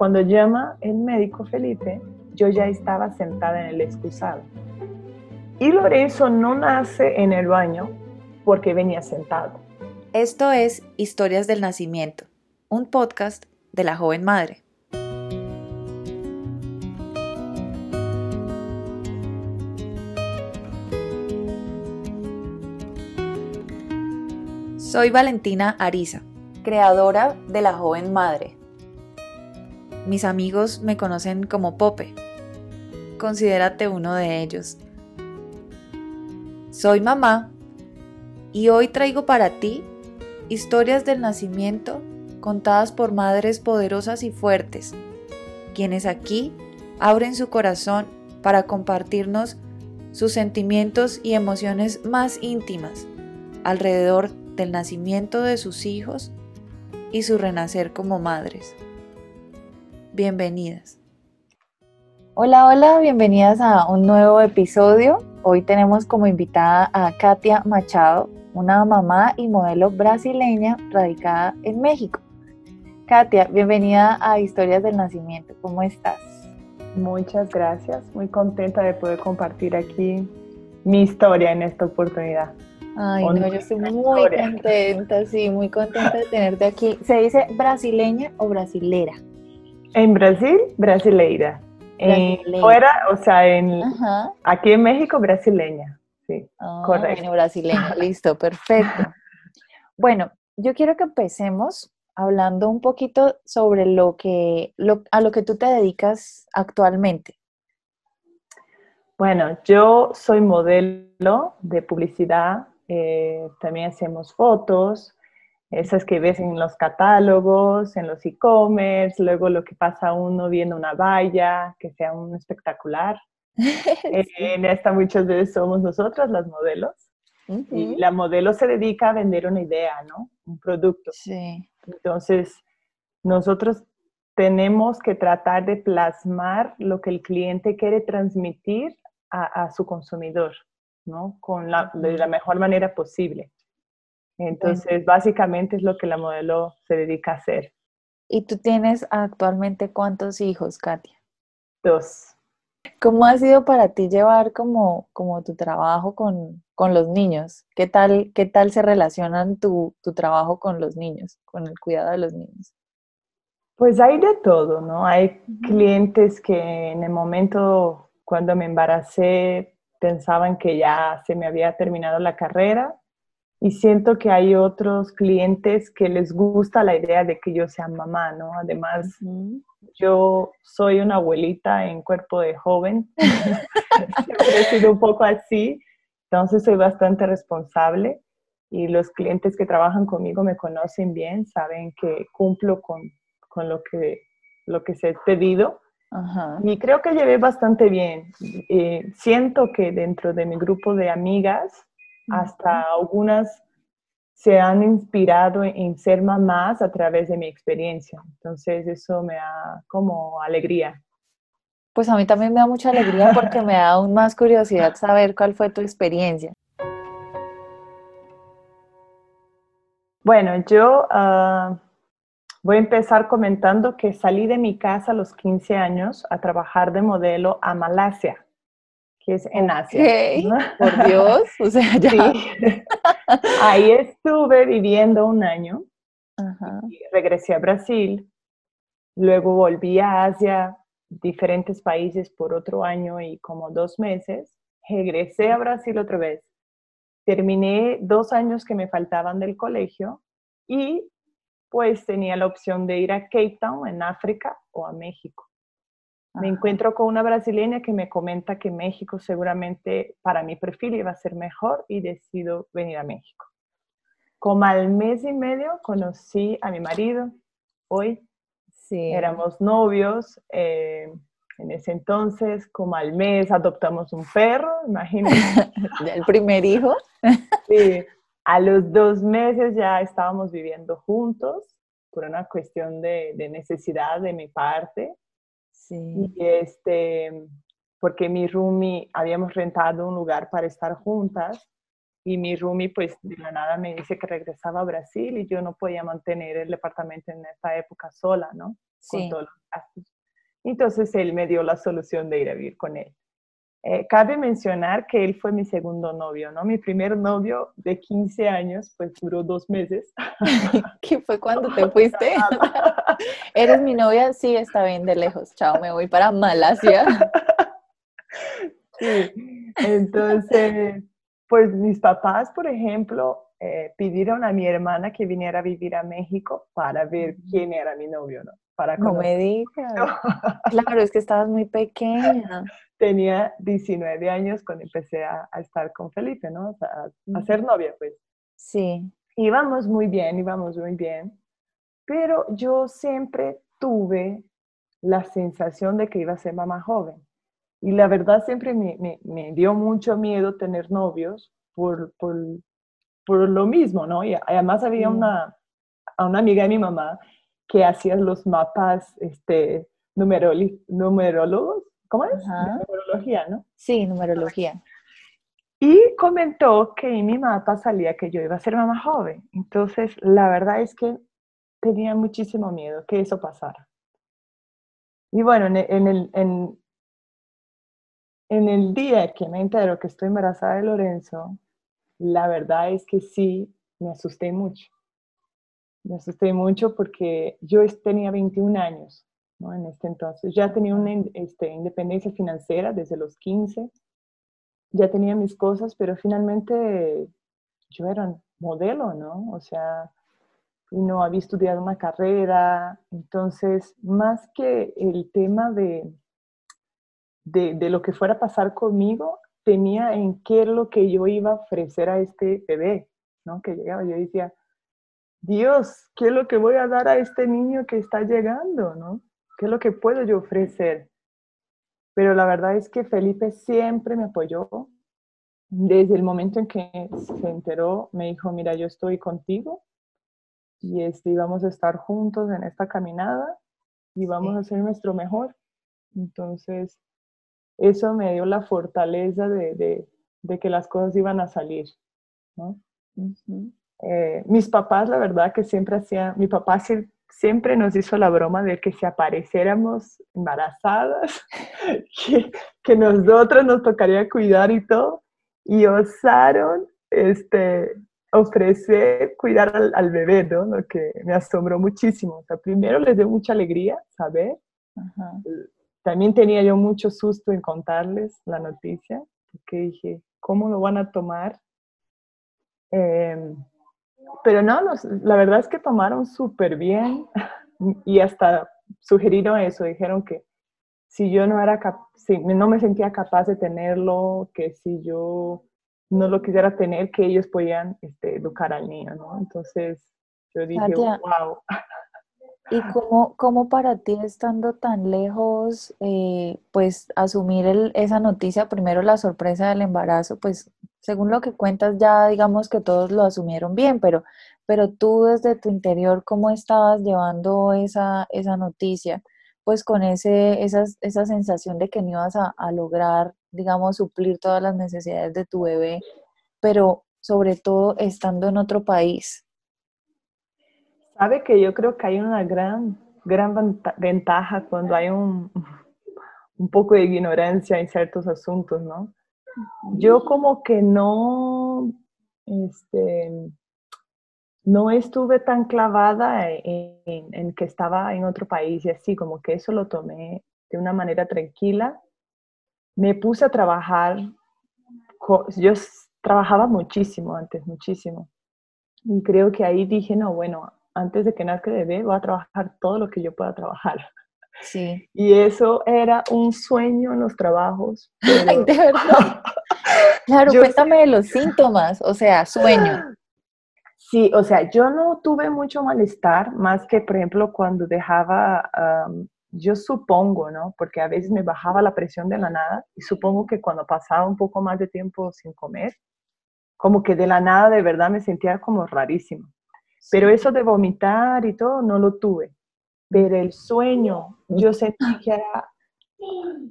Cuando llama el médico Felipe, yo ya estaba sentada en el excusado. Y Lorenzo no nace en el baño porque venía sentado. Esto es Historias del Nacimiento, un podcast de la joven madre. Soy Valentina Ariza, creadora de La Joven Madre. Mis amigos me conocen como Pope. Considérate uno de ellos. Soy mamá y hoy traigo para ti historias del nacimiento contadas por madres poderosas y fuertes, quienes aquí abren su corazón para compartirnos sus sentimientos y emociones más íntimas alrededor del nacimiento de sus hijos y su renacer como madres. Bienvenidas. Hola, hola, bienvenidas a un nuevo episodio. Hoy tenemos como invitada a Katia Machado, una mamá y modelo brasileña radicada en México. Katia, bienvenida a Historias del Nacimiento. ¿Cómo estás? Muchas gracias, muy contenta de poder compartir aquí mi historia en esta oportunidad. Ay, no, yo estoy muy contenta, sí, muy contenta de tenerte aquí. ¿Se dice brasileña o brasilera? En Brasil, brasileira. fuera, o sea, en, aquí en México, brasileña. Sí, ah, correcto. Bueno, brasileña, listo, perfecto. Bueno, yo quiero que empecemos hablando un poquito sobre lo que, a lo que tú te dedicas actualmente. Bueno, yo soy modelo de publicidad eh, también hacemos fotos, esas que ves en los catálogos, en los e-commerce, luego lo que pasa uno viendo una valla, que sea un espectacular. En esta muchas veces somos nosotras las modelos. Y la modelo se dedica a vender una idea, ¿no? Un producto. Sí. Entonces, nosotros tenemos que tratar de plasmar lo que el cliente quiere transmitir a su consumidor. ¿no? Con la, de la mejor manera posible. Entonces, básicamente es lo que la modelo se dedica a hacer. ¿Y tú tienes actualmente cuántos hijos, Katia? Dos. ¿Cómo ha sido para ti llevar como, como tu trabajo con, con los niños? ¿Qué tal, ¿Qué tal se relacionan tu, tu trabajo con los niños, con el cuidado de los niños? Pues hay de todo, ¿no? Hay clientes que en el momento cuando me embaracé pensaban que ya se me había terminado la carrera y siento que hay otros clientes que les gusta la idea de que yo sea mamá, ¿no? Además, yo soy una abuelita en cuerpo de joven, he sido un poco así, entonces soy bastante responsable y los clientes que trabajan conmigo me conocen bien, saben que cumplo con, con lo, que, lo que se ha pedido y creo que llevé bastante bien. Eh, siento que dentro de mi grupo de amigas, hasta algunas se han inspirado en ser mamás a través de mi experiencia. Entonces eso me da como alegría. Pues a mí también me da mucha alegría porque me da aún más curiosidad saber cuál fue tu experiencia. Bueno, yo uh, Voy a empezar comentando que salí de mi casa a los 15 años a trabajar de modelo a Malasia, que es en Asia. Por Dios, o sea, ya. Ahí estuve viviendo un año. regresé a Brasil, luego volví a Asia, diferentes países por otro año y como dos meses. Regresé a Brasil otra vez. Terminé dos años que me faltaban del colegio y pues tenía la opción de ir a Cape Town en África o a México. Me encuentro con una brasileña que me comenta que México seguramente para mi perfil iba a ser mejor y decido venir a México. Como al mes y medio conocí a mi marido, hoy sí. éramos novios, eh, en ese entonces como al mes adoptamos un perro, imagínense. ¿El primer hijo? sí, a los dos meses ya estábamos viviendo juntos por una cuestión de, necesidad de mi parte. Sí. Y este, porque mi roomie, habíamos rentado un lugar para estar juntas y mi roomie pues de la nada me dice que regresaba a Brasil y yo no podía mantener el departamento en esa época sola, ¿no? con todos los gastos. Entonces él me dio la solución de ir a vivir con él. Eh, cabe mencionar que él fue mi segundo novio, ¿no? Mi primer novio de 15 años, pues duró dos meses. ¿Qué fue cuando te fuiste? ¿Eres mi novia? Sí, está bien, de lejos. Chao, me voy para Malasia. Sí, entonces, pues mis papás, por ejemplo, eh, pidieron a mi hermana que viniera a vivir a México para ver quién era mi novio, ¿no? Para no me digas. claro, es que estabas muy pequeña tenía 19 años cuando empecé a, estar con Felipe, ¿no? a, ser novia, pues. Sí. Íbamos muy bien, íbamos muy bien, pero yo siempre tuve la sensación de que iba a ser mamá joven. Y la verdad siempre me, me, dio mucho miedo tener novios por, por, por, lo mismo, ¿no? Y además había una, una amiga de mi mamá que hacía los mapas este, numerólogos ¿Cómo es? Numerología, ¿no? Sí, numerología. Y comentó que en mi mapa salía que yo iba a ser mamá joven. Entonces, la verdad es que tenía muchísimo miedo que eso pasara. Y bueno, en el, en, en el día que me entero que estoy embarazada de Lorenzo, la verdad es que sí, me asusté mucho. Me asusté mucho porque yo tenía 21 años en este entonces. Ya tenía una este, independencia financiera desde los 15, ya tenía mis cosas, pero finalmente yo era modelo, ¿no? O sea, y no había estudiado una carrera, entonces, más que el tema de, de, de lo que fuera a pasar conmigo, tenía en qué es lo que yo iba a ofrecer a este bebé, ¿no? Que llegaba, yo decía, Dios, ¿qué es lo que voy a dar a este niño que está llegando, ¿no? ¿Qué es lo que puedo yo ofrecer? Pero la verdad es que Felipe siempre me apoyó. Desde el momento en que se enteró, me dijo, mira, yo estoy contigo y este, vamos a estar juntos en esta caminada y vamos a hacer nuestro mejor. Entonces, eso me dio la fortaleza de, de, que las cosas iban a salir. ¿no? Eh, mis papás, la verdad que siempre hacían, mi papá siempre nos hizo la broma de que si apareciéramos embarazadas, que, que nosotros nos tocaría cuidar y todo, y osaron este, ofrecer cuidar al, bebé, ¿no? Lo que me asombró muchísimo. O sea, primero les dio mucha alegría saber. También tenía yo mucho susto en contarles la noticia, porque dije, ¿cómo lo van a tomar? Eh, pero no, la verdad es que tomaron súper bien y hasta sugirieron eso, dijeron que si yo no era si no me sentía capaz de tenerlo, que si yo no lo quisiera tener, que ellos podían este, educar al niño, ¿no? Entonces yo dije, wow. ¿Y cómo, cómo, para ti, estando tan lejos, eh, pues asumir esa noticia, primero la sorpresa del embarazo, pues según lo que cuentas ya digamos que todos lo asumieron bien, pero, pero tú desde tu interior, ¿cómo estabas llevando esa, esa noticia? Pues con ese, esa, esa sensación de que no ibas a, a lograr, digamos, suplir todas las necesidades de tu bebé, pero sobre todo estando en otro país. Sabe que yo creo que hay una gran, gran ventaja cuando hay un, un poco de ignorancia en ciertos asuntos, ¿no? Yo como que no, este, no estuve tan clavada en, que estaba en otro país y así, como que eso lo tomé de una manera tranquila. Me puse a trabajar, yo trabajaba muchísimo antes, muchísimo. Y creo que ahí dije, no, bueno, antes de que nazca bebé, voy a trabajar todo lo que yo pueda trabajar. Sí. Y eso era un sueño en los trabajos. de verdad. claro, cuéntame de los síntomas, o sea, sueño. Sí, o sea, yo no tuve mucho malestar, más que, por ejemplo, cuando dejaba, yo supongo, ¿no? Porque a veces me bajaba la presión de la nada y supongo que cuando pasaba un poco más de tiempo sin comer, como que de la nada de verdad me sentía como rarísimo. Pero eso de vomitar y todo no lo tuve pero el sueño yo sentí que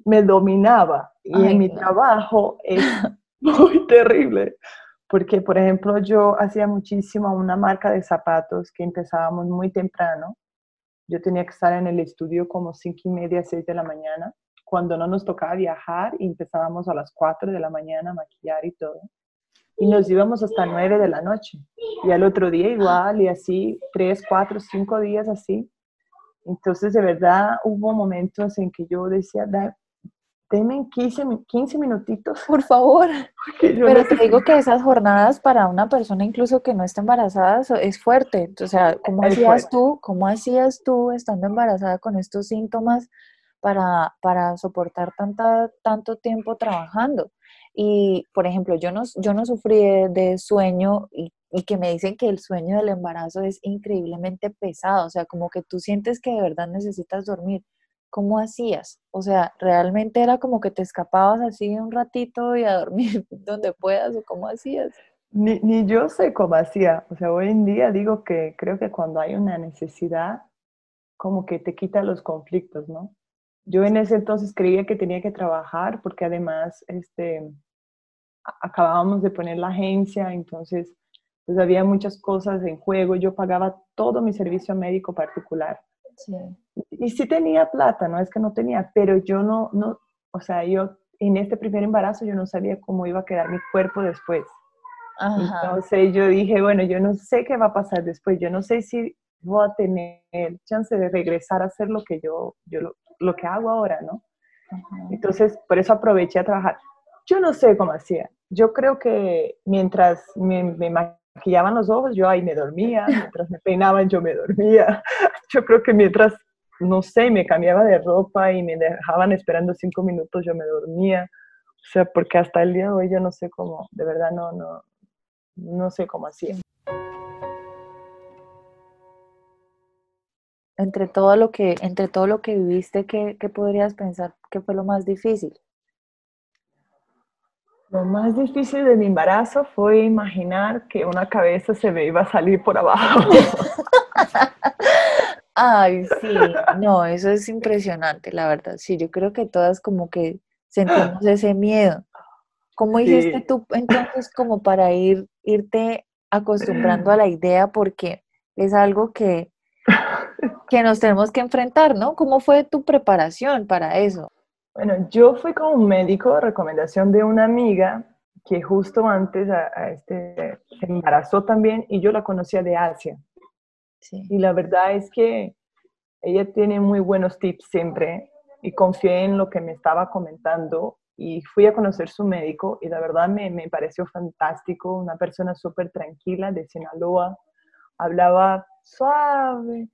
me dominaba y en mi trabajo es muy terrible. Porque, por ejemplo, yo hacía muchísimo una marca de zapatos que empezábamos muy temprano yo tenía que estar en el estudio como cinco y media, seis de la mañana, cuando no nos tocaba viajar y empezábamos a las cuatro de la mañana a maquillar y todo. Y nos íbamos hasta nueve de la noche. Y al otro día igual, y así, tres, cuatro, cinco días así. Entonces, de verdad, hubo momentos en que yo decía, denme 15, 15 minutitos. Por favor. Pero te digo que esas jornadas para una persona incluso que no está embarazada es fuerte. O sea, ¿cómo hacías tú? ¿Cómo hacías tú estando embarazada con estos síntomas para, para soportar tanta, tanto tiempo trabajando? Y, por ejemplo, yo no, yo no sufrí de, sueño y, y, que me dicen que el sueño del embarazo es increíblemente pesado, o sea, como que tú sientes que de verdad necesitas dormir. ¿cómo hacías? O sea, ¿realmente era como que te escapabas así un ratito y a dormir donde puedas o cómo hacías? Ni, ni, yo sé cómo hacía. O sea, hoy en día digo que creo que cuando hay una necesidad, como que te quita los conflictos, ¿no? Yo en ese entonces creía que tenía que trabajar porque además este, acabábamos de poner la agencia, entonces pues había muchas cosas en juego. Yo pagaba todo mi servicio médico particular. Sí y sí tenía plata, no es que no tenía, pero yo no, no, o sea, yo en este primer embarazo yo no sabía cómo iba a quedar mi cuerpo después. Entonces yo dije, bueno, yo no sé qué va a pasar después, yo no sé si voy a tener chance de regresar a hacer lo que yo, yo lo, que hago ahora, ¿no? Entonces, por eso aproveché a trabajar. Yo no sé cómo hacía. Yo creo que mientras me, me maquillaban los ojos, yo ahí me dormía, mientras me peinaban, yo me dormía. Yo creo que mientras no sé, me cambiaba de ropa y me dejaban esperando cinco minutos, yo me dormía. O sea, porque hasta el día de hoy yo no sé cómo, de verdad no, no, no sé cómo hacía. Entre todo lo que, entre todo lo que viviste, ¿qué, ¿qué podrías pensar que fue lo más difícil? Lo más difícil de mi embarazo fue imaginar que una cabeza se me iba a salir por abajo. Ay, sí, no, eso es impresionante, la verdad. Sí, yo creo que todas como que sentimos ese miedo. ¿Cómo hiciste tú entonces como para ir, irte acostumbrando a la idea? Porque es algo que, que nos tenemos que enfrentar, ¿no? ¿Cómo fue tu preparación para eso? Bueno, yo fui con un médico, recomendación de una amiga que justo antes a, este, se embarazó también y yo la conocía de Asia. Y la verdad es que ella tiene muy buenos tips siempre y confié en lo que me estaba comentando y fui a conocer su médico y la verdad me, me pareció fantástico, una persona súper tranquila de Sinaloa, hablaba suave,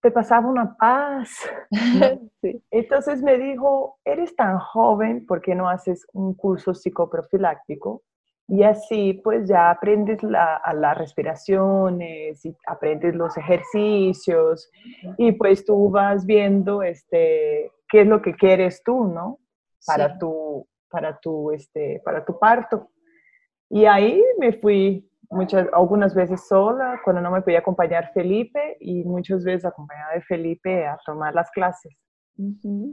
te pasaba una paz. Entonces me dijo, eres tan joven, ¿por qué no haces un curso psicoprofiláctico? Y así pues ya aprendes la, las respiraciones y aprendes los ejercicios y pues tú vas viendo este, qué es lo que quieres tú, ¿no? Para, tu, para, tu, este, para tu parto. Y ahí me fui muchas, algunas veces sola, cuando no me podía acompañar Felipe y muchas veces acompañada de Felipe a tomar las clases.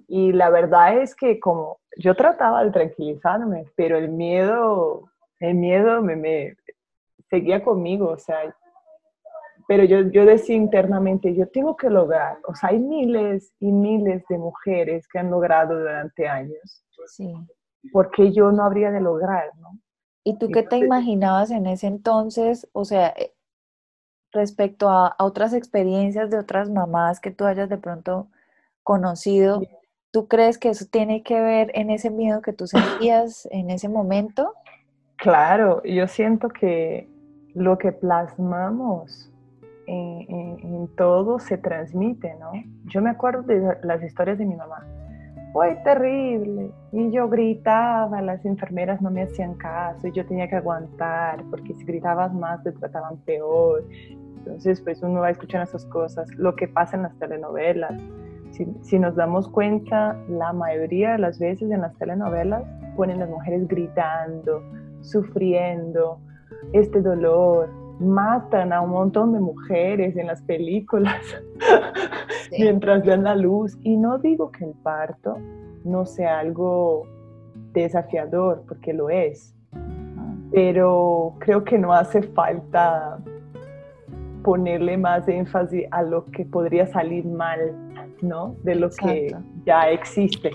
Y la verdad es que como yo trataba de tranquilizarme, pero el miedo el miedo me, me seguía conmigo, o sea, pero yo, yo decía internamente, yo tengo que lograr, o sea, hay miles y miles de mujeres que han logrado durante años. Sí. porque yo no habría de lograr, no? ¿Y tú qué te imaginabas en ese entonces, o sea, eh, respecto a, a, otras experiencias de otras mamás que tú hayas de pronto conocido? ¿Tú crees que eso tiene que ver en ese miedo que tú sentías en ese momento? Claro, yo siento que lo que plasmamos en, todo se transmite, ¿no? Yo me acuerdo de las historias de mi mamá. Fue terrible. Y yo gritaba, las enfermeras no me hacían caso y yo tenía que aguantar porque si gritabas más te trataban peor. Entonces, pues uno va escuchando esas cosas. Lo que pasa en las telenovelas. Si, si nos damos cuenta, la mayoría de las veces en las telenovelas ponen las mujeres gritando, sufriendo este dolor, matan a un montón de mujeres en las películas mientras dan la luz. Y no digo que el parto no sea algo desafiador, porque lo es, pero creo que no hace falta ponerle más énfasis a lo que podría salir mal, ¿no? De lo que ya existe.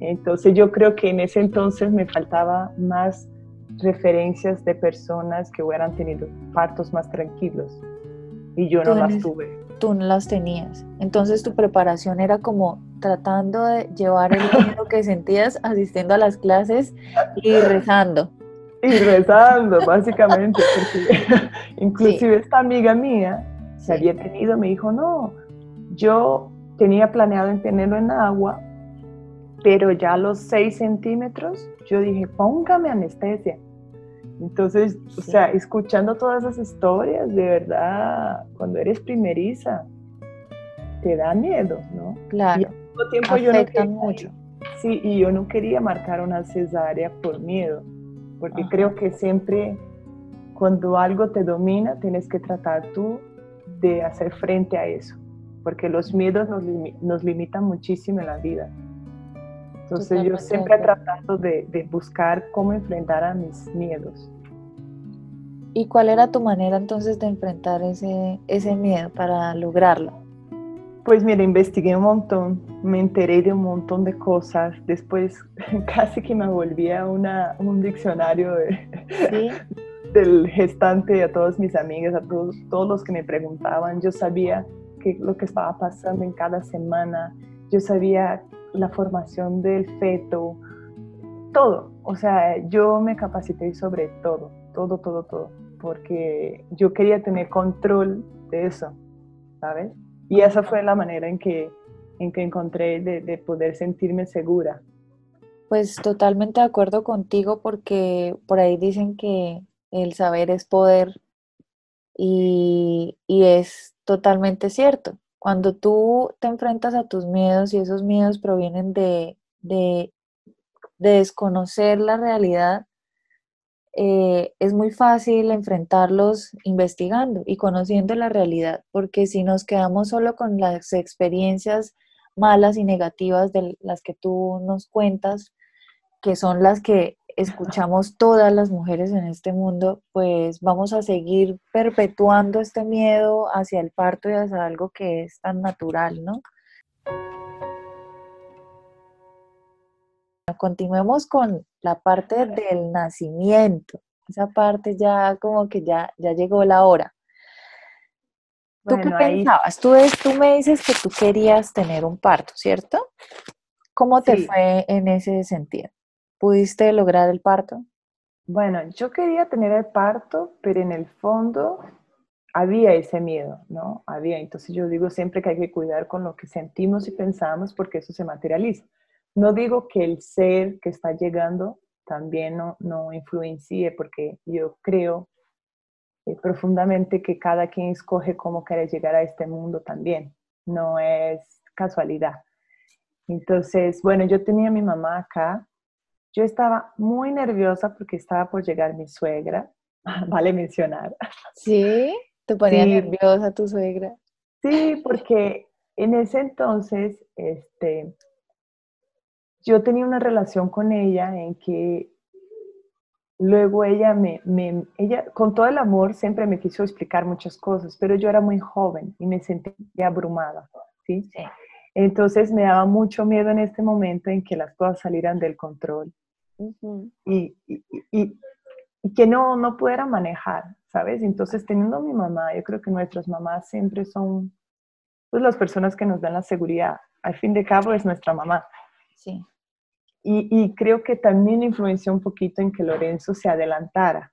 Entonces yo creo que en ese entonces me faltaba más referencias de personas que hubieran tenido partos más tranquilos y yo no las tuve. Tú no las tenías. Entonces tu preparación era como tratando de llevar el miedo que sentías asistiendo a las clases y rezando. Y rezando, básicamente, porque inclusive esta amiga mía se había tenido, me dijo, no, yo tenía planeado en tenerlo en agua, pero ya a los 6 centímetros, yo dije, póngame anestesia. Entonces, o sea, escuchando todas esas historias, de verdad, cuando eres primeriza, te da miedo, ¿no? Claro. Y al mismo tiempo yo no quería, mucho. Sí, y yo no quería marcar una cesárea por miedo, porque creo que siempre cuando algo te domina, tienes que tratar tú de hacer frente a eso, porque los miedos nos, nos limitan muchísimo en la vida. Entonces yo siempre he tratado de, de, buscar cómo enfrentar a mis miedos. ¿Y cuál era tu manera entonces de enfrentar ese, ese miedo para lograrlo? Pues mira, investigué un montón, me enteré de un montón de cosas, después casi que me volvía una, un diccionario de, del gestante a todas mis amigas, a todos, todos los que me preguntaban, yo sabía qué lo que estaba pasando en cada semana, yo sabía la formación del feto, todo. O sea, yo me capacité sobre todo, todo, todo, todo, porque yo quería tener control de eso, ¿sabes? Y esa fue la manera en que, en que encontré de, de poder sentirme segura. Pues totalmente de acuerdo contigo porque por ahí dicen que el saber es poder y, y es totalmente cierto. Cuando tú te enfrentas a tus miedos y esos miedos provienen de, desconocer la realidad, eh, es muy fácil enfrentarlos investigando y conociendo la realidad, porque si nos quedamos solo con las experiencias malas y negativas de las que tú nos cuentas, que son las que escuchamos todas las mujeres en este mundo, pues vamos a seguir perpetuando este miedo hacia el parto y hacia algo que es tan natural, ¿no? Continuemos con la parte del nacimiento. Esa parte ya como que ya, ya llegó la hora. ¿Tú qué pensabas? Tú, tú me dices que tú querías tener un parto, ¿cierto? ¿Cómo te fue en ese sentido? ¿Pudiste lograr el parto? Bueno, yo quería tener el parto, pero en el fondo había ese miedo, ¿no? Había. Entonces yo digo siempre que hay que cuidar con lo que sentimos y pensamos porque eso se materializa. No digo que el ser que está llegando también no, no influencie, porque yo creo eh, profundamente que cada quien escoge cómo quiere llegar a este mundo también. No es casualidad. Entonces, bueno, yo tenía a mi mamá acá yo estaba muy nerviosa porque estaba por llegar mi suegra, vale mencionar. Sí, te ponía nerviosa tu suegra. Sí, porque en ese entonces, este, yo tenía una relación con ella en que luego ella me, me, ella con todo el amor siempre me quiso explicar muchas cosas, pero yo era muy joven y me sentía abrumada, ¿sí? sí. Entonces me daba mucho miedo en este momento en que las cosas salieran del control y, y, que no, no pudiera manejar, ¿sabes? Entonces, teniendo a mi mamá, yo creo que nuestras mamás siempre son pues, las personas que nos dan la seguridad. Al fin de cabo, es nuestra mamá. Sí. Y, y creo que también influenció un poquito en que Lorenzo se adelantara.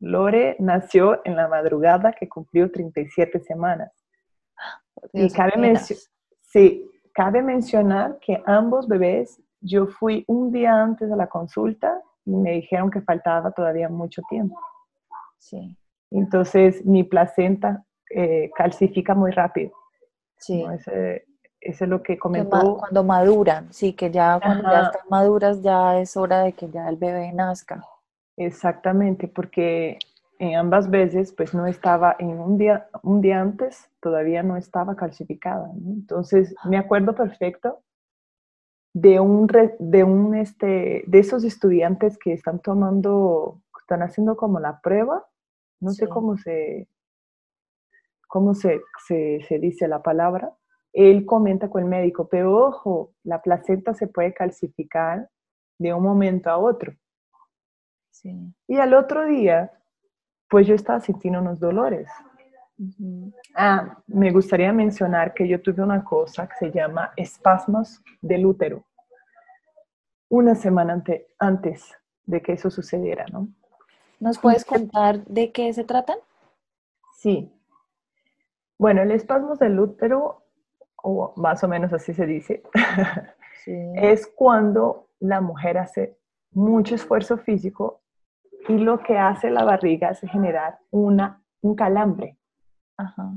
Lore nació en la madrugada que cumplió 37 semanas. y cabe, sí, cabe mencionar que ambos bebés yo fui un día antes de la consulta y me dijeron que faltaba todavía mucho tiempo. Sí. Entonces mi placenta eh, calcifica muy rápido. Sí. Ese, es lo que comentó. Cuando maduran, sí, que ya cuando ya están maduras ya es hora de que ya el bebé nazca. Exactamente, porque en ambas veces pues no estaba, en un día, un día antes todavía no estaba calcificada. Entonces me acuerdo perfecto de un, de un, este, de esos estudiantes que están tomando, están haciendo como la prueba, no sé cómo se, ¿cómo se, se, se dice la palabra? Él comenta con el médico, pero ojo, la placenta se puede calcificar de un momento a otro. Sí. Y al otro día, pues yo estaba sintiendo unos dolores. Ah, me gustaría mencionar que yo tuve una cosa que se llama espasmos del útero una semana antes de que eso sucediera, ¿no? ¿Nos puedes contar de qué se tratan? Sí. Bueno, el espasmo del útero, o más o menos así se dice, es cuando la mujer hace mucho esfuerzo físico y lo que hace la barriga es generar una, un calambre. Ajá.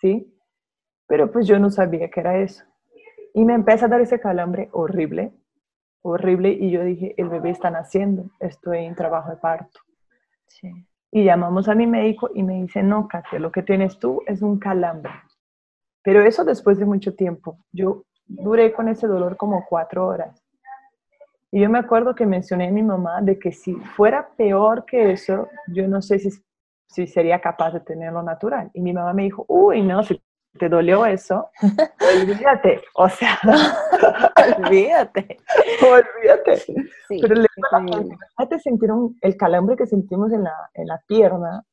¿Sí? Pero pues yo no sabía que era eso. Y me empieza a dar ese calambre horrible, horrible, y yo dije, el bebé está naciendo, estoy en trabajo de parto. Y llamamos a mi médico y me dice, no, Katia, lo que tienes tú es un calambre. Pero eso después de mucho tiempo. Yo duré con ese dolor como cuatro horas. Y yo me acuerdo que mencioné a mi mamá de que si fuera peor que eso, yo no sé si, si sería capaz de tenerlo natural. Y mi mamá me dijo, uy, no, si te dolió eso, olvídate, o sea, olvídate, olvídate. Pero le imagínate sentir el calambre que sentimos en la, en la pierna,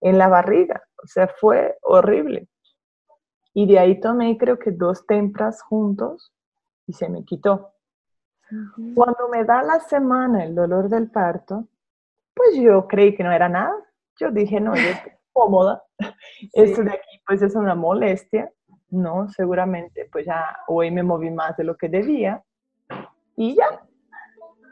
en la barriga, o sea, fue horrible. Y de ahí tomé creo que dos tempras juntos y se me quitó. Cuando me da la semana el dolor del parto, pues yo creí que no era nada. Yo dije, no, yo estoy cómoda. Esto de aquí pues es una molestia, ¿no? Seguramente pues ya hoy me moví más de lo que debía y ya.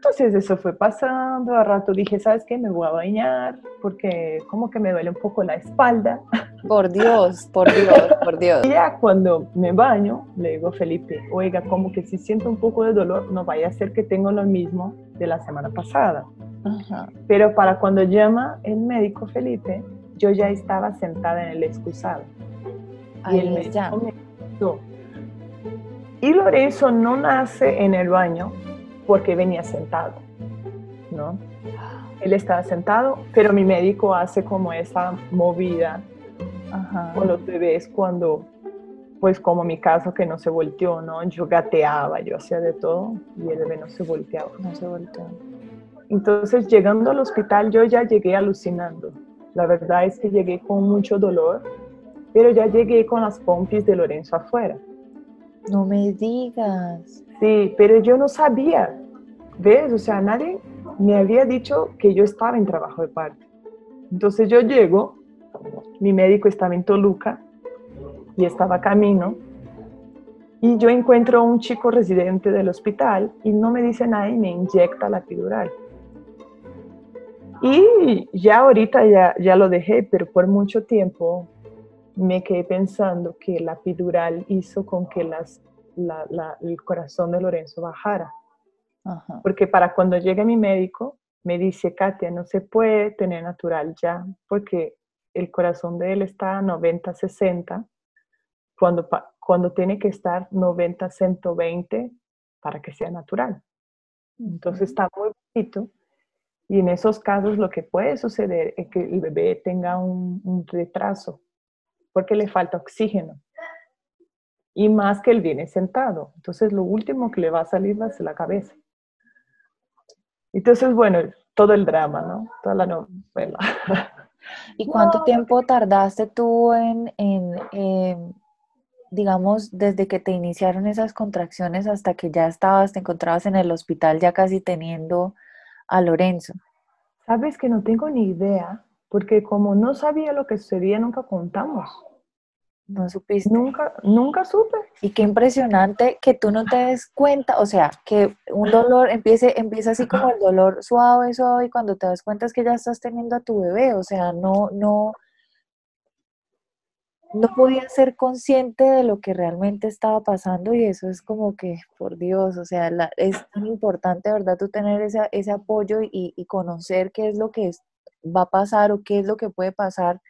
Entonces eso fue pasando, a rato dije, ¿sabes qué? Me voy a bañar porque como que me duele un poco la espalda. Por Dios, por Dios, por Dios. Y ya cuando me baño, le digo Felipe, oiga, como que si siento un poco de dolor, no vaya a ser que tengo lo mismo de la semana pasada. Pero para cuando llama el médico Felipe, yo ya estaba sentada en el excusado. y él me ya. Y Lorenzo no nace en el baño porque venía sentado, ¿no? Él estaba sentado, pero mi médico hace como esa movida con los bebés cuando, pues como mi caso que no se volteó, ¿no? Yo gateaba, yo hacía de todo y el bebé no se volteaba. No se volteaba. Entonces, llegando al hospital, yo ya llegué alucinando. La verdad es que llegué con mucho dolor, pero ya llegué con las pompis de Lorenzo afuera. No me digas. Sí, pero yo no sabía, ¿ves? O sea, nadie me había dicho que yo estaba en trabajo de parto. Entonces yo llego, mi médico estaba en Toluca y estaba camino, y yo encuentro a un chico residente del hospital y no me dice nada y me inyecta la epidural. Y ya ahorita ya, ya lo dejé, pero por mucho tiempo me quedé pensando que la epidural hizo con que las, el corazón de Lorenzo bajara. Porque para cuando llegue mi médico, me dice, Katia, no se puede tener natural ya, porque el corazón de él está a 90-60, cuando, cuando tiene que estar 90-120 para que sea natural. Entonces está muy bonito y en esos casos lo que puede suceder es que el bebé tenga un, retraso porque le falta oxígeno. Y más que él viene sentado. Entonces lo último que le va a salir va a ser la cabeza. Entonces, bueno, todo el drama, ¿no? Toda la novela. ¿Y cuánto tiempo tardaste tú en, en, digamos, desde que te iniciaron esas contracciones hasta que ya estabas, te encontrabas en el hospital ya casi teniendo a Lorenzo? Sabes que no tengo ni idea, porque como no sabía lo que sucedía, nunca contamos. No supiste. Nunca, nunca supe. Y qué impresionante que tú no te des cuenta, o sea, que un dolor empiece, empieza así como el dolor suave, suave, y cuando te das cuenta es que ya estás teniendo a tu bebé, o sea, no, no, no podía ser consciente de lo que realmente estaba pasando y eso es como que, por Dios, o sea, es tan importante, ¿verdad? Tú tener ese, ese apoyo y, y, conocer qué es lo que va a pasar o qué es lo que puede pasar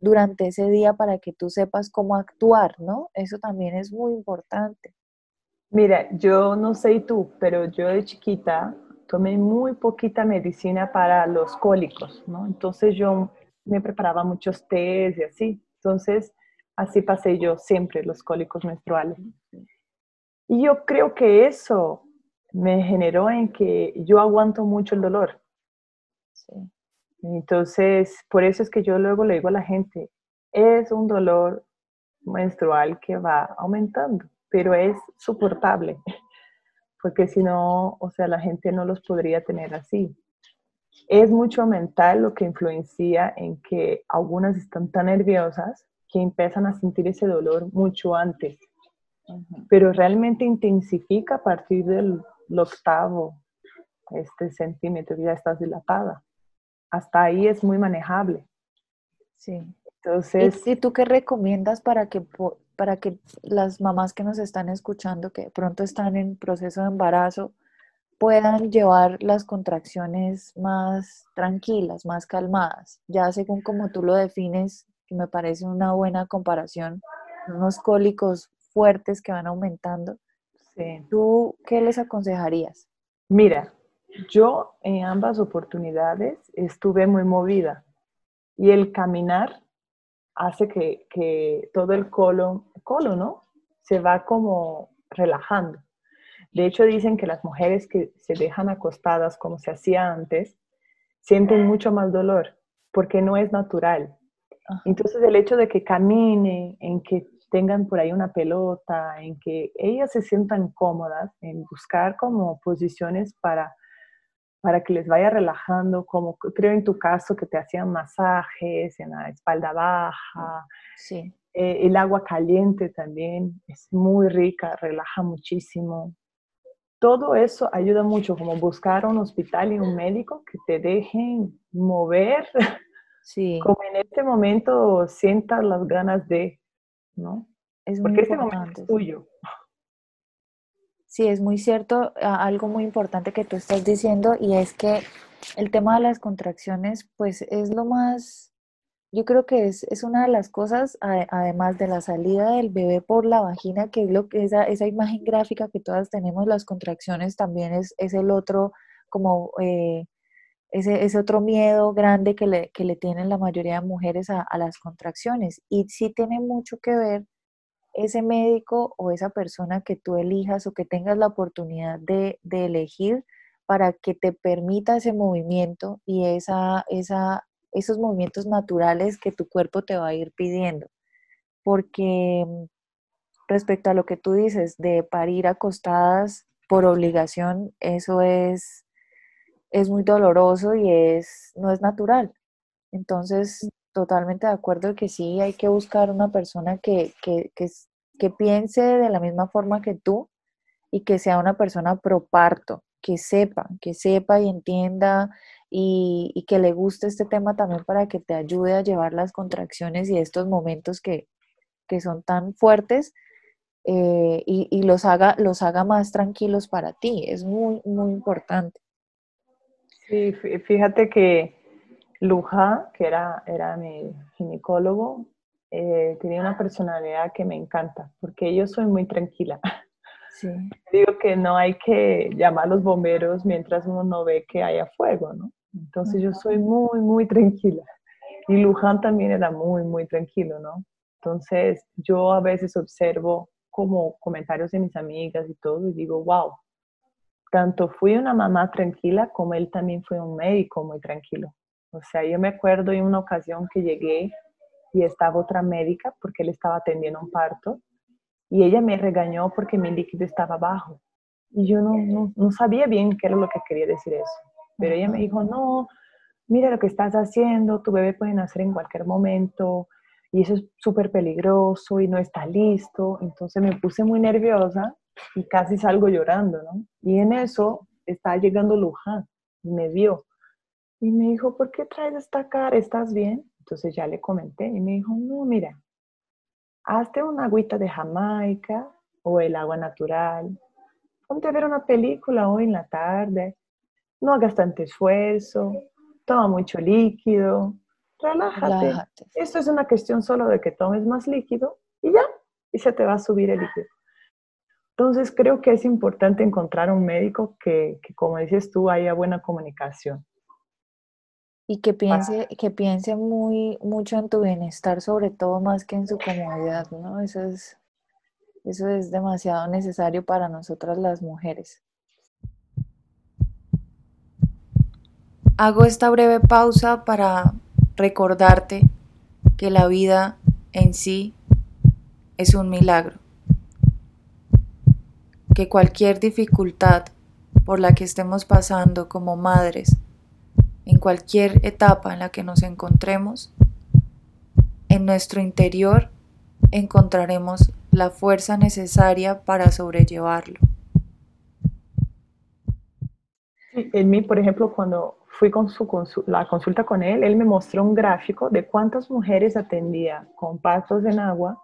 durante ese día para que tú sepas cómo actuar, ¿no? Eso también es muy importante. Mira, yo no sé tú, pero yo de chiquita tomé muy poquita medicina para los cólicos, ¿no? Entonces yo me preparaba muchos tés y así. Entonces, Así pasé yo siempre los cólicos menstruales. Y yo creo que eso me generó en que yo aguanto mucho el dolor. Entonces, por eso es que yo luego le digo a la gente, es un dolor menstrual que va aumentando, pero es soportable, porque si no, o sea, la gente no los podría tener así. Es mucho mental lo que influencia en que algunas están tan nerviosas que empiezan a sentir ese dolor mucho antes, pero realmente intensifica a partir del octavo este centímetro, ya estás dilatada. Hasta ahí es muy manejable. Sí. Entonces, ¿Y, tú qué recomiendas para que, para que las mamás que nos están escuchando, que pronto están en proceso de embarazo, puedan llevar las contracciones más tranquilas, más calmadas? Ya según como tú lo defines, que me parece una buena comparación, unos cólicos fuertes que van aumentando. ¿Tú qué les aconsejarías? Mira, yo en ambas oportunidades estuve muy movida y el caminar hace que, todo el colon, colon, ¿no? Se va como relajando. De hecho, dicen que las mujeres que se dejan acostadas como se hacía antes, sienten mucho más dolor porque no es natural. Entonces, el hecho de que camine, en que tengan por ahí una pelota, en que ellas se sientan cómodas, en buscar como posiciones para para que les vaya relajando, como creo en tu caso que te hacían masajes en la espalda baja. Sí. Eh, el agua caliente también es muy rica, relaja muchísimo. Todo eso ayuda mucho, como buscar un hospital y un médico que te dejen mover. Sí. Como en este momento sientas las ganas de, ¿no? Es Porque este momento es tuyo. Sí, es muy cierto, algo muy importante que tú estás diciendo y es que el tema de las contracciones, pues es lo más, yo creo que es, es una de las cosas, además de la salida del bebé por la vagina, que es lo que esa, esa imagen gráfica que todas tenemos, las contracciones también es, es el otro, como eh, ese, ese, otro miedo grande que le, que le tienen la mayoría de mujeres a, a las contracciones. Y sí tiene mucho que ver ese médico o esa persona que tú elijas o que tengas la oportunidad de, elegir para que te permita ese movimiento y esa, esa, esos movimientos naturales que tu cuerpo te va a ir pidiendo. Porque mm, respecto a lo que tú dices de parir acostadas por obligación, eso es, es muy doloroso y es, no es natural. Entonces, totalmente de acuerdo que sí hay que buscar una persona que, que, que, piense de la misma forma que tú y que sea una persona pro parto, que sepa, que sepa y entienda y, que le guste este tema también para que te ayude a llevar las contracciones y estos momentos que, son tan fuertes eh, y, y, los, haga, los haga más tranquilos para ti. Es muy, muy importante. Sí, fíjate que Luja, que era, era mi ginecólogo, eh, tenía una personalidad que me encanta, porque yo soy muy tranquila. Sí. Digo que no hay que llamar a los bomberos mientras uno no ve que haya fuego, ¿no? Entonces yo soy muy, muy tranquila. Y Luján también era muy, muy tranquilo, ¿no? Entonces yo a veces observo como comentarios de mis amigas y todo y digo, wow, tanto fui una mamá tranquila como él también fue un médico muy tranquilo. O sea, yo me acuerdo en una ocasión que llegué y estaba otra médica porque él estaba atendiendo un parto y ella me regañó porque mi líquido estaba bajo. Y yo no, no, sabía bien qué era lo que quería decir eso. Pero ella me dijo, no, mira lo que estás haciendo, tu bebé puede nacer en cualquier momento y eso es súper peligroso y no está listo. Entonces me puse muy nerviosa y casi salgo llorando, ¿no? Y en eso estaba llegando Luján y me vio y me dijo, ¿por qué traes esta cara? ¿Estás bien? Entonces ya le comenté y me dijo, no, mira, hazte una agüita de Jamaica o el agua natural. Ponte a ver una película hoy en la tarde. No hagas tanto esfuerzo. Toma mucho líquido. Relájate. Esto es una cuestión solo de que tomes más líquido y ya, y se te va a subir el líquido. Entonces creo que es importante encontrar un médico que, que como dices tú, haya buena comunicación Y que piense, que piense muy, mucho en tu bienestar, sobre todo más que en su comodidad, ¿no? Eso es, eso es demasiado necesario para nosotras las mujeres. Hago esta breve pausa para recordarte que la vida en sí es un milagro, que cualquier dificultad por la que estemos pasando como madres, en cualquier etapa en la que nos encontremos, en nuestro interior encontraremos la fuerza necesaria para sobrellevarlo. en mí, por ejemplo, cuando fui con su la consulta con él, él me mostró un gráfico de cuántas mujeres atendía con partos en agua,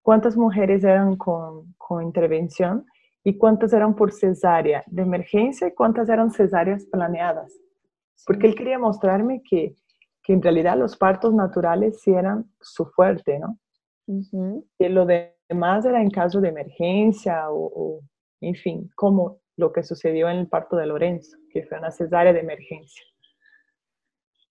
cuántas mujeres eran con, con intervención y cuántas eran por cesárea de emergencia y cuántas eran cesáreas planeadas. Porque él quería mostrarme que, que, en realidad los partos naturales sí eran su fuerte, ¿no? Que lo demás era en caso de emergencia o, o, en fin, como lo que sucedió en el parto de Lorenzo, que fue una cesárea de emergencia.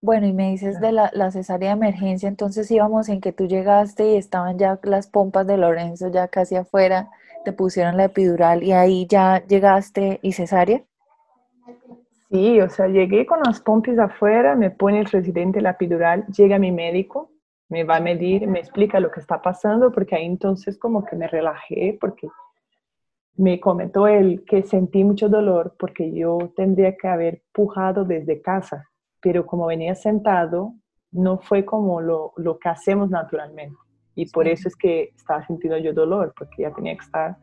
Bueno, y me dices de la, cesárea de emergencia, entonces íbamos en que tú llegaste y estaban ya las pompas de Lorenzo ya casi afuera, te pusieron la epidural y ahí ya llegaste y cesárea. Sí, o sea, llegué con las pompas afuera, me pone el residente la epidural, llega mi médico, me va a medir, me explica lo que está pasando, porque ahí entonces como que me relajé, porque me comentó él que sentí mucho dolor porque yo tendría que haber pujado desde casa pero como venía sentado, no fue como lo, lo que hacemos naturalmente. Y por eso es que estaba sintiendo yo dolor, porque ya tenía que estar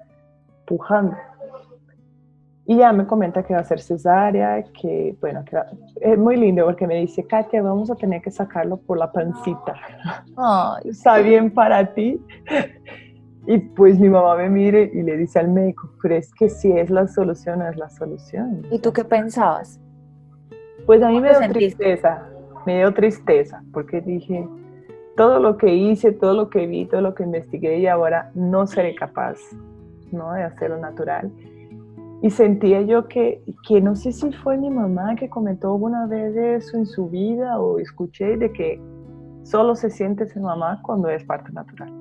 pujando. Y ya me comenta que va a ser cesárea, que bueno, que es muy lindo porque me dice, Katia, vamos a tener que sacarlo por la pancita. Está bien para ti. Y pues mi mamá me mire y le dice al médico, pero es que si es la solución, es la solución. ¿Y tú qué pensabas? Pues a mí me dio tristeza, me dio tristeza, porque dije, todo lo que hice, todo lo que vi, todo lo que investigué y ahora no seré capaz ¿no? de hacerlo natural. Y sentía yo que, que no sé si fue mi mamá que comentó alguna vez eso en su vida o escuché de que solo se siente ser mamá cuando es parte natural.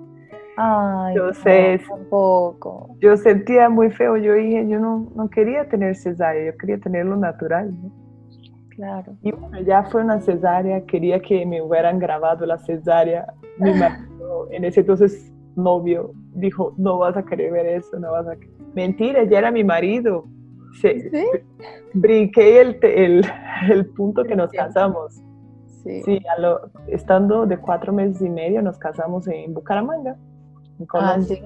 Ay, Entonces, poco. yo sentía muy feo, yo dije, yo no, no quería tener cesárea, yo quería tenerlo natural. ¿no? Claro. Y bueno, ya fue una cesárea, quería que me hubieran grabado la cesárea. Mi marido, en ese entonces novio, dijo, no vas a querer ver eso, no vas a Mentira, ya era mi marido. ¿Sí? Brinqué el, el, el, punto que nos casamos. Sí. sí estando de cuatro meses y medio nos casamos en Bucaramanga. ah, ¿sí?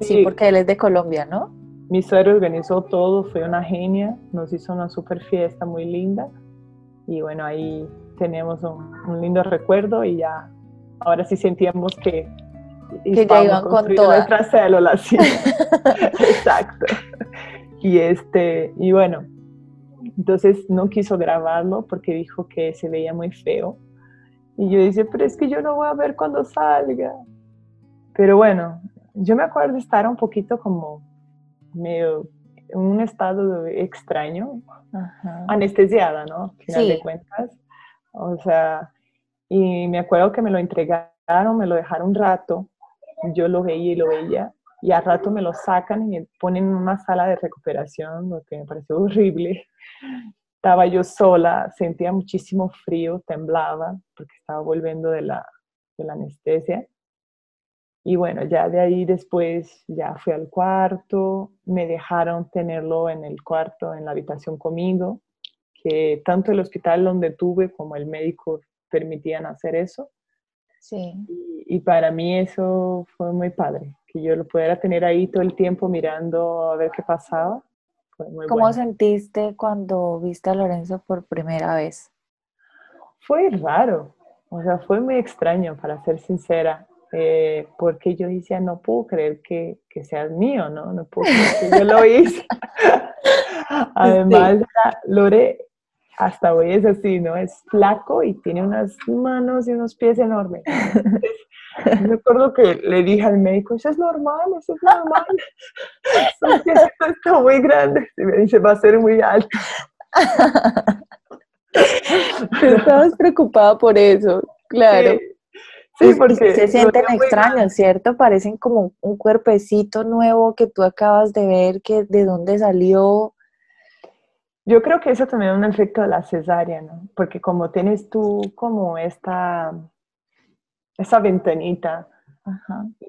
sí, porque él es de Colombia, ¿no? Mi suegro organizó todo, fue una genia, nos hizo una super fiesta muy linda y bueno, ahí tenemos un, lindo recuerdo y ya, ahora sí sentíamos que, que ya iban con todas nuestras células, sí. exacto. Y este, y bueno, entonces no quiso grabarlo porque dijo que se veía muy feo. Y yo dije, pero es que yo no voy a ver cuando salga. Pero bueno, yo me acuerdo de estar un poquito como medio en un estado extraño, anestesiada, ¿no? Final de cuentas. O sea, y me acuerdo que me lo entregaron, me lo dejaron un rato, yo lo veía y lo veía, y al rato me lo sacan y me ponen en una sala de recuperación, lo que me pareció horrible. Estaba yo sola, sentía muchísimo frío, temblaba, porque estaba volviendo de la, de la anestesia. Y bueno, ya de ahí después ya fui al cuarto, me dejaron tenerlo en el cuarto, en la habitación conmigo, que tanto el hospital donde tuve como el médico permitían hacer eso. Sí. Y, para mí eso fue muy padre, que yo lo pudiera tener ahí todo el tiempo mirando a ver qué pasaba. ¿Cómo sentiste cuando viste a Lorenzo por primera vez? Fue raro, o sea, fue muy extraño, para ser sincera. Eh, porque yo decía, no puedo creer que, que, seas mío, ¿no? No puedo creer que yo lo hice. Además, Lore hasta hoy es así, ¿no? Es flaco y tiene unas manos y unos pies enormes. me acuerdo que le dije al médico, eso es normal, eso es normal. Su está muy grande. Y me dice, va a ser muy alto. estabas preocupada por eso, claro. Sí, porque se sienten extraños, ¿cierto? Parecen como un cuerpecito nuevo que tú acabas de ver, que de dónde salió. Yo creo que eso también es un efecto de la cesárea, ¿no? Porque como tienes tú como esta, esa ventanita,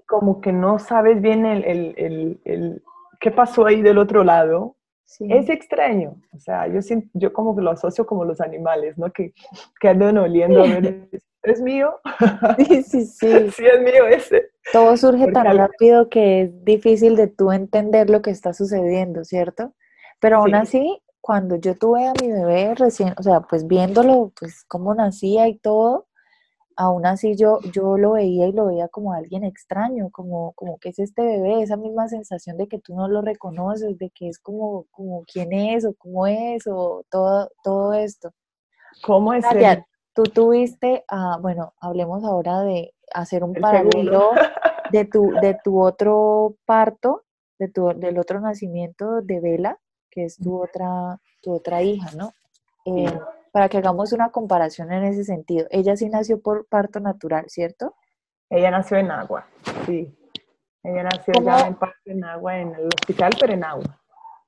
como que no sabes bien el, qué pasó ahí del otro lado, es extraño. O sea, yo, yo como que lo asocio como los animales, ¿no? Que, que andan oliendo a ver ¿es mío? Sí, sí, sí. sí, es mío ese. Todo surge tan rápido que es difícil de tú entender lo que está sucediendo, ¿cierto? Pero aún así, cuando yo tuve a mi bebé recién, o sea, pues viéndolo, pues cómo nacía y todo, aún así yo, yo lo veía y lo veía como alguien extraño, como, como que es este bebé, esa misma sensación de que tú no lo reconoces, de que es como, como quién es o cómo es o todo, todo esto. ¿Cómo es? Tú tuviste, ah, bueno, hablemos ahora de hacer un paralelo de tu, de tu otro parto, de tu, del otro nacimiento de Vela, que es tu otra, tu otra hija, ¿no? Eh, para que hagamos una comparación en ese sentido. Ella sí nació por parto natural, ¿cierto? Ella nació en agua, sí. Ella nació ya en parto en agua en el hospital, pero en agua.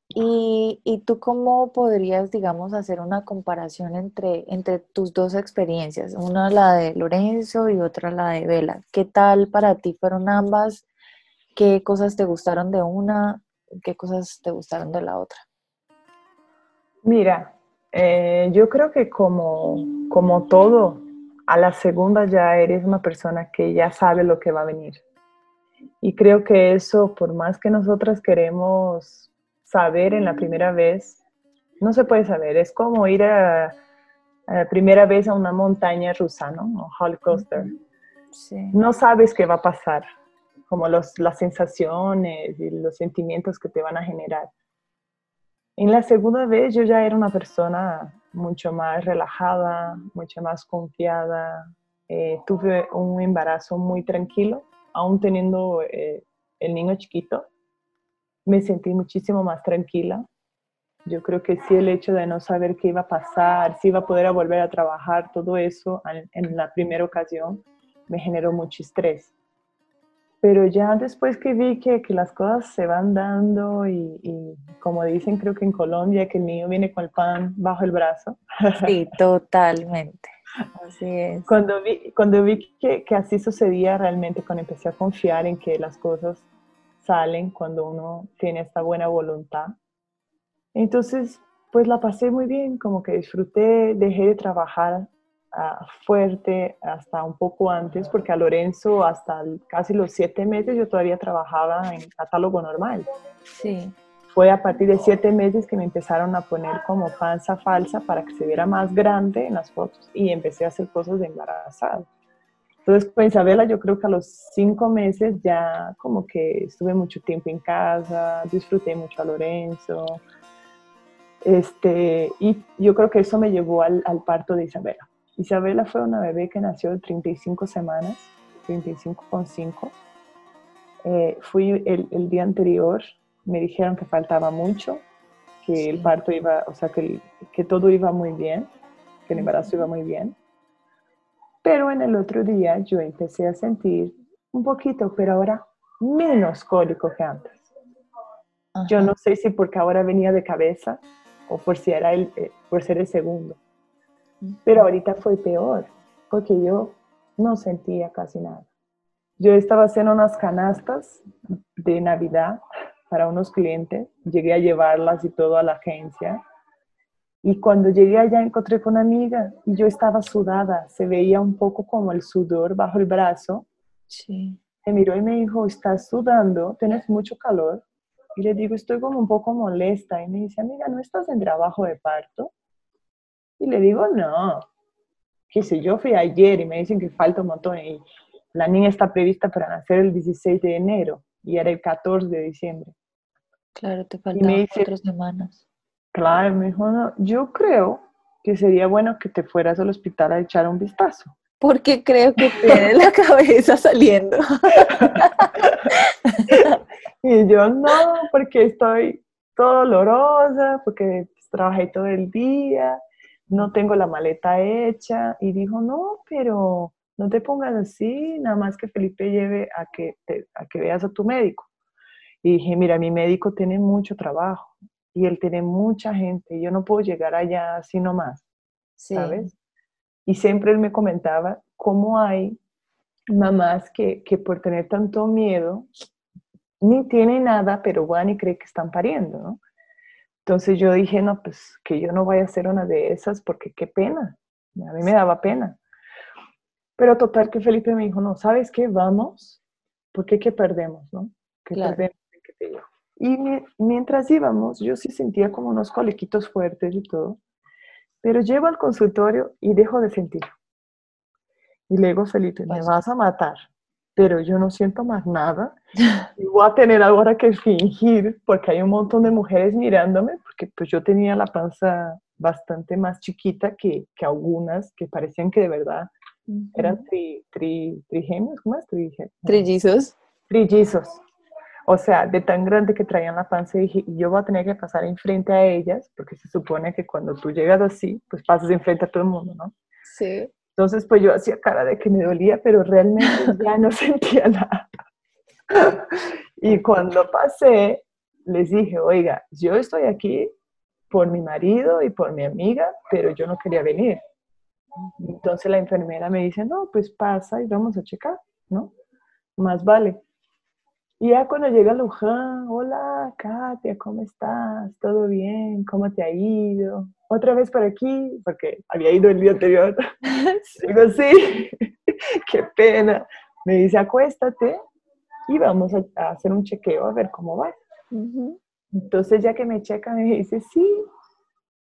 ¿Y, ¿Y, tú cómo podrías, digamos, hacer una comparación entre, entre tus dos experiencias? Una la de Lorenzo y otra la de Vela. ¿Qué tal para ti fueron ambas? ¿Qué cosas te gustaron de una? ¿Qué cosas te gustaron de la otra? Mira, eh, yo creo que como, como todo, a la segunda ya eres una persona que ya sabe lo que va a venir. Y creo que eso, por más que nosotras queremos saber en la primera vez, no se puede saber. Es como ir a, la primera vez a una montaña rusa, ¿no? O roller coaster. No sabes qué va a pasar, como los, las sensaciones y los sentimientos que te van a generar. En la segunda vez yo ya era una persona mucho más relajada, mucho más confiada. Eh, tuve un embarazo muy tranquilo, aún teniendo eh, el niño chiquito me sentí muchísimo más tranquila. Yo creo que sí el hecho de no saber qué iba a pasar, si iba a poder volver a trabajar, todo eso en, la primera ocasión me generó mucho estrés. Pero ya después que vi que, que las cosas se van dando y, y, como dicen creo que en Colombia, que el niño viene con el pan bajo el brazo. Sí, totalmente. Así es. Cuando vi, cuando vi que, que así sucedía realmente, cuando empecé a confiar en que las cosas salen cuando uno tiene esta buena voluntad. Entonces, pues la pasé muy bien, como que disfruté, dejé de trabajar ah, fuerte hasta un poco antes, porque a Lorenzo hasta casi los siete meses yo todavía trabajaba en catálogo normal. Sí. Fue a partir de siete meses que me empezaron a poner como panza falsa para que se viera más grande en las fotos y empecé a hacer cosas de embarazada. Entonces, con Isabela yo creo que a los cinco meses ya como que estuve mucho tiempo en casa, disfruté mucho a Lorenzo. Este, y yo creo que eso me llevó al, al parto de Isabela. Isabela fue una bebé que nació de 35 semanas, 35,5. Eh, fui el, el, día anterior, me dijeron que faltaba mucho, que el parto iba, o sea, que, que todo iba muy bien, que el embarazo iba muy bien. Pero en el otro día yo empecé a sentir un poquito, pero ahora menos cólico que antes. Yo no sé si porque ahora venía de cabeza o por si era el, eh, por ser el segundo. Pero ahorita fue peor, porque yo no sentía casi nada. Yo estaba haciendo unas canastas de Navidad para unos clientes, llegué a llevarlas y todo a la agencia y cuando llegué allá encontré con una amiga y yo estaba sudada, se veía un poco como el sudor bajo el brazo. Sí. Me miró y me dijo, ¿estás sudando? ¿Tienes mucho calor? Y le digo, estoy como un poco molesta. Y me dice, amiga, ¿no estás en trabajo de parto? Y le digo, no. Que sé, yo fui ayer y me dicen que falta un montón y la niña está prevista para nacer el 16 de enero y era el 14 de diciembre. Claro, te faltan cuatro semanas. Claro, me dijo, no, yo creo que sería bueno que te fueras al hospital a echar un vistazo. Porque creo que tiene la cabeza saliendo. y yo no, porque estoy todo dolorosa, porque trabajé todo el día, no tengo la maleta hecha. Y dijo, no, pero no te pongas así, nada más que Felipe lleve a que, a que veas a tu médico. Y dije, mira, mi médico tiene mucho trabajo y él tiene mucha gente, yo no puedo llegar allá así nomás, ¿sabes? Y siempre él me comentaba cómo hay mamás que, que por tener tanto miedo ni tienen nada, pero van y creen que están pariendo, ¿no? Entonces yo dije, no, pues que yo no voy a ser una de esas porque qué pena, a mí me daba pena. Pero total que Felipe me dijo, no, ¿sabes qué? Vamos, porque qué perdemos, ¿no? Que perdemos que te Y mientras íbamos, yo sí sentía como unos colequitos fuertes y todo, pero llego al consultorio y dejo de sentir. Y le digo, Felipe, me vas a matar, pero yo no siento más nada. Y voy a tener ahora que fingir, porque hay un montón de mujeres mirándome, porque pues yo tenía la panza bastante más chiquita que, que algunas que parecían que de verdad eran tri, tri, trigenios, ¿cómo es? Trillizos. Trillizos. O sea, de tan grande que traían la panza, dije, yo voy a tener que pasar enfrente a ellas, porque se supone que cuando tú llegas así, pues pasas enfrente a todo el mundo, ¿no? Sí. Entonces, pues yo hacía cara de que me dolía, pero realmente ya no sentía nada. y cuando pasé, les dije, oiga, yo estoy aquí por mi marido y por mi amiga, pero yo no quería venir. Entonces la enfermera me dice, no, pues pasa y vamos a checar, ¿no? Más vale. Y ya cuando llega Luján, hola Katia, ¿cómo estás? ¿Todo bien? ¿Cómo te ha ido? Otra vez por aquí, porque había ido el día anterior. Digo, sí, qué pena. Me dice, acuéstate y vamos a, hacer un chequeo a ver cómo va. Entonces ya que me checa, me dice, sí,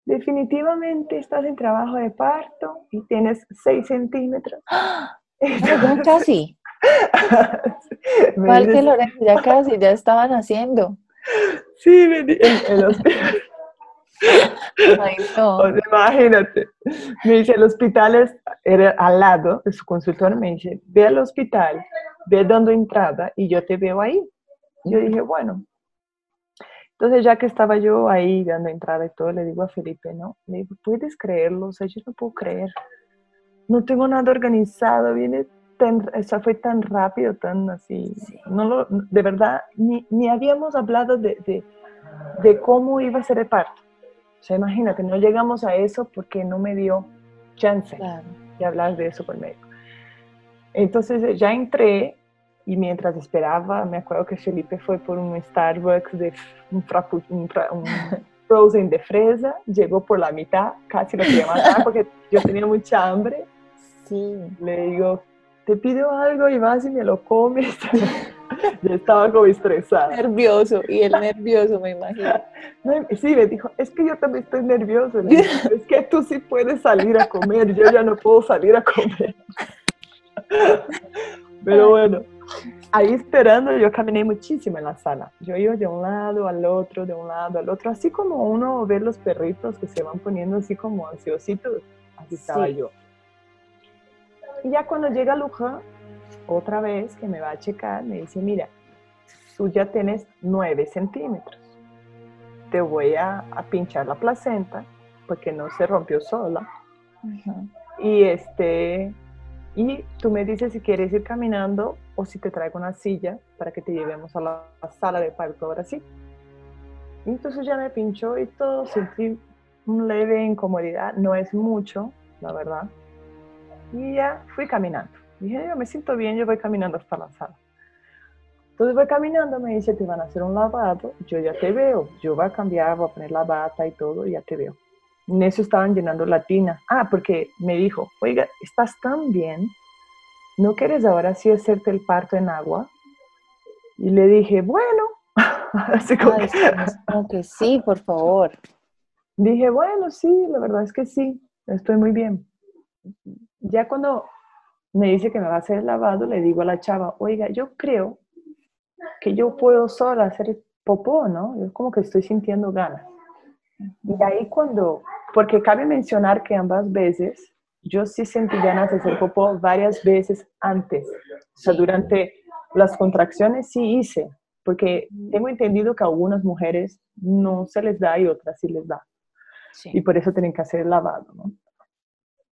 definitivamente estás en trabajo de parto y tienes 6 centímetros. casi. Mal que Lorenzo, ya casi, ya estaban haciendo. Sí, me en, imagínate. Me dice, el hospital es era al lado de su consultorio. Me dice, ve al hospital, ve dando entrada y yo te veo ahí. Yo dije, bueno. Entonces, ya que estaba yo ahí dando entrada y todo, le digo a Felipe, ¿no? Le digo, ¿puedes creerlo? O sea, yo no puedo creer. No tengo nada organizado, viene eso fue tan rápido, tan así, no lo, de verdad, ni, ni habíamos hablado de, de, de, cómo iba a ser el parto. O sea, imagínate, no llegamos a eso porque no me dio chance de hablar de eso con el médico. Entonces ya entré y mientras esperaba, me acuerdo que Felipe fue por un Starbucks de un, un, un frozen de fresa, llegó por la mitad, casi lo quería matar porque yo tenía mucha hambre. Sí. Le digo, te pido algo y vas y me lo comes. ya estaba como estresada. Nervioso, y él nervioso, me imagino. sí, me dijo, es que yo también estoy nervioso. es que tú sí puedes salir a comer, yo ya no puedo salir a comer. Pero bueno, ahí esperando yo caminé muchísimo en la sala. Yo iba de un lado al otro, de un lado al otro, así como uno ve los perritos que se van poniendo así como ansiositos, así estaba yo. Y ya cuando llega Luján, otra vez que me va a checar, me dice, mira, tú ya tienes 9 centímetros. Te voy a, pinchar la placenta porque no se rompió sola. Y este y tú me dices si quieres ir caminando o si te traigo una silla para que te llevemos a la, sala de parto ahora sí. Y entonces ya me pinchó y todo, sentí un leve incomodidad, no es mucho, la verdad, y ya fui caminando. Dije, yo me siento bien, yo voy caminando hasta la sala. Entonces voy caminando, me dice, te van a hacer un lavado, yo ya te veo, yo voy a cambiar, voy a poner la bata y todo, y ya te veo. En eso estaban llenando la tina. Ah, porque me dijo, oiga, estás tan bien, ¿no quieres ahora sí hacerte el parto en agua? Y le dije, bueno, así como, como que sí, por favor. Dije, bueno, sí, la verdad es que sí, estoy muy bien ya cuando me dice que me va a hacer el lavado, le digo a la chava, oiga, yo creo que yo puedo sola hacer popó, ¿no? Yo como que estoy sintiendo ganas. Y ahí cuando, porque cabe mencionar que ambas veces yo sí sentí ganas de hacer popó varias veces antes. O sea, durante las contracciones sí hice, porque tengo entendido que a algunas mujeres no se les da y otras sí les da. y por eso tienen que hacer el lavado, ¿no?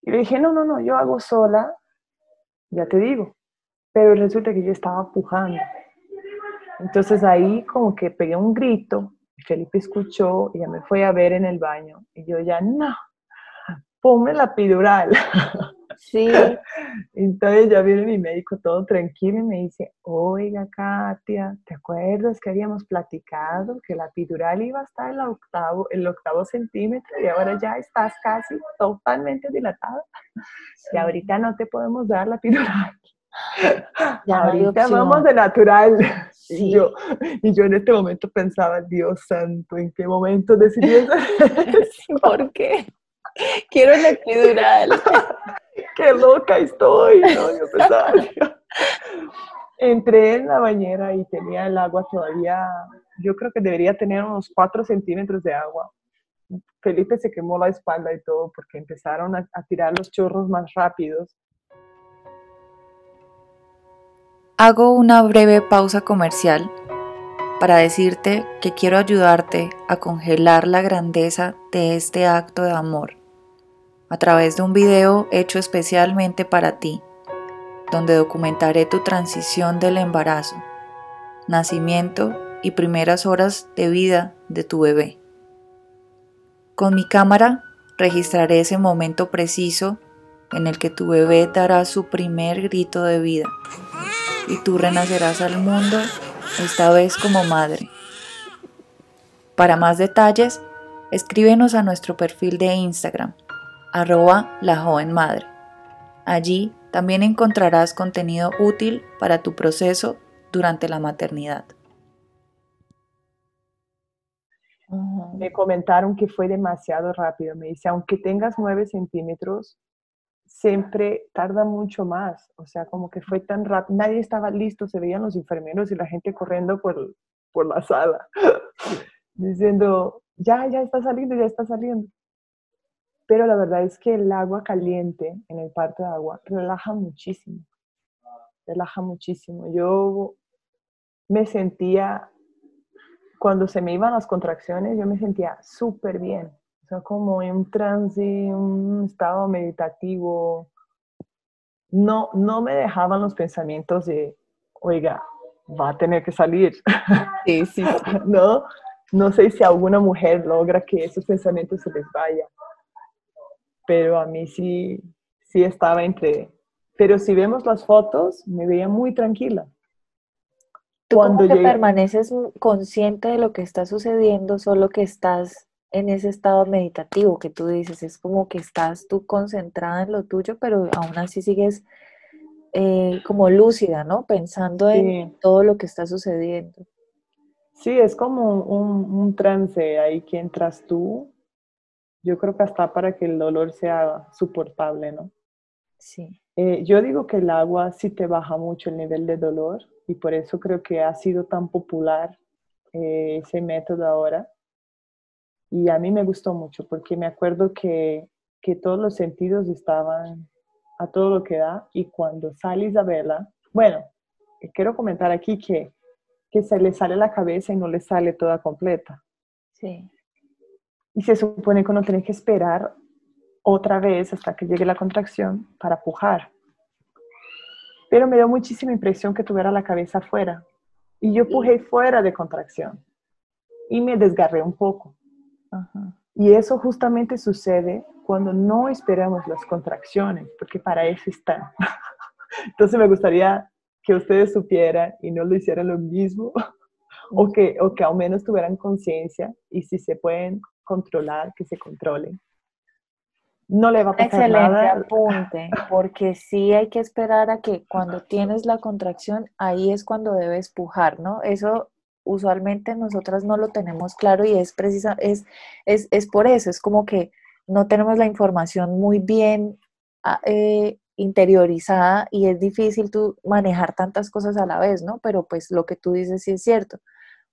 Y le dije, no, no, no, yo hago sola, ya te digo, pero resulta que yo estaba pujando. Entonces ahí como que pegué un grito, Felipe escuchó y ya me fue a ver en el baño y yo ya, no, ponme la epidural. Sí. Entonces ya viene mi médico todo tranquilo y me dice, oiga Katia, ¿te acuerdas que habíamos platicado que la epidural iba a estar en el octavo, el octavo centímetro y ahora ya estás casi totalmente dilatada? Y ahorita no te podemos dar la epidural. Ya ahorita vamos de natural. Y, yo, y yo en este momento pensaba, Dios santo, ¿en qué momento decidí eso? ¿Por qué? Quiero la epidural. Qué loca estoy, Entré en la bañera y tenía el agua todavía, yo creo que debería tener unos 4 centímetros de agua. Felipe se quemó la espalda y todo porque empezaron a tirar los chorros más rápidos. Hago una breve pausa comercial para decirte que quiero ayudarte a congelar la grandeza de este acto de amor a través de un video hecho especialmente para ti, donde documentaré tu transición del embarazo, nacimiento y primeras horas de vida de tu bebé. Con mi cámara registraré ese momento preciso en el que tu bebé dará su primer grito de vida y tú renacerás al mundo, esta vez como madre. Para más detalles, escríbenos a nuestro perfil de Instagram arroba la joven madre. Allí también encontrarás contenido útil para tu proceso durante la maternidad. Me comentaron que fue demasiado rápido. Me dice, aunque tengas 9 centímetros, siempre tarda mucho más. O sea, como que fue tan rápido. Nadie estaba listo. Se veían los enfermeros y la gente corriendo por, por la sala, diciendo, ya, ya está saliendo, ya está saliendo pero la verdad es que el agua caliente en el parto de agua relaja muchísimo, relaja muchísimo. Yo me sentía, cuando se me iban las contracciones, yo me sentía súper bien, o sea, como en un trance, un estado meditativo. No, no me dejaban los pensamientos de, oiga, va a tener que salir. Sí, sí. no, no sé si alguna mujer logra que esos pensamientos se les vayan pero a mí sí, sí estaba entre... Pero si vemos las fotos, me veía muy tranquila. Tú Cuando que permaneces consciente de lo que está sucediendo, solo que estás en ese estado meditativo que tú dices, es como que estás tú concentrada en lo tuyo, pero aún así sigues eh, como lúcida, ¿no? Pensando en todo lo que está sucediendo. Sí, es como un, un trance ahí que entras tú yo creo que hasta para que el dolor sea soportable, ¿no? Sí. Eh, yo digo que el agua sí te baja mucho el nivel de dolor y por eso creo que ha sido tan popular eh, ese método ahora. Y a mí me gustó mucho porque me acuerdo que, que todos los sentidos estaban a todo lo que da y cuando sale Isabela, bueno, quiero comentar aquí que, que se le sale la cabeza y no le sale toda completa. Sí y se supone que uno tiene que esperar otra vez hasta que llegue la contracción para pujar. Pero me dio muchísima impresión que tuviera la cabeza fuera y yo pujé fuera de contracción y me desgarré un poco. Y eso justamente sucede cuando no esperamos las contracciones, porque para eso están. Entonces me gustaría que ustedes supieran y no lo hicieran lo mismo, o que, o que al menos tuvieran conciencia y si se pueden controlar, que se controle. No le va a pasar Excelente nada. apunte, porque sí hay que esperar a que cuando tienes la contracción, ahí es cuando debes pujar, ¿no? Eso usualmente nosotras no lo tenemos claro y es precisa, es, es, es por eso, es como que no tenemos la información muy bien ah, eh, interiorizada y es difícil tú manejar tantas cosas a la vez, ¿no? Pero pues lo que tú dices sí es cierto.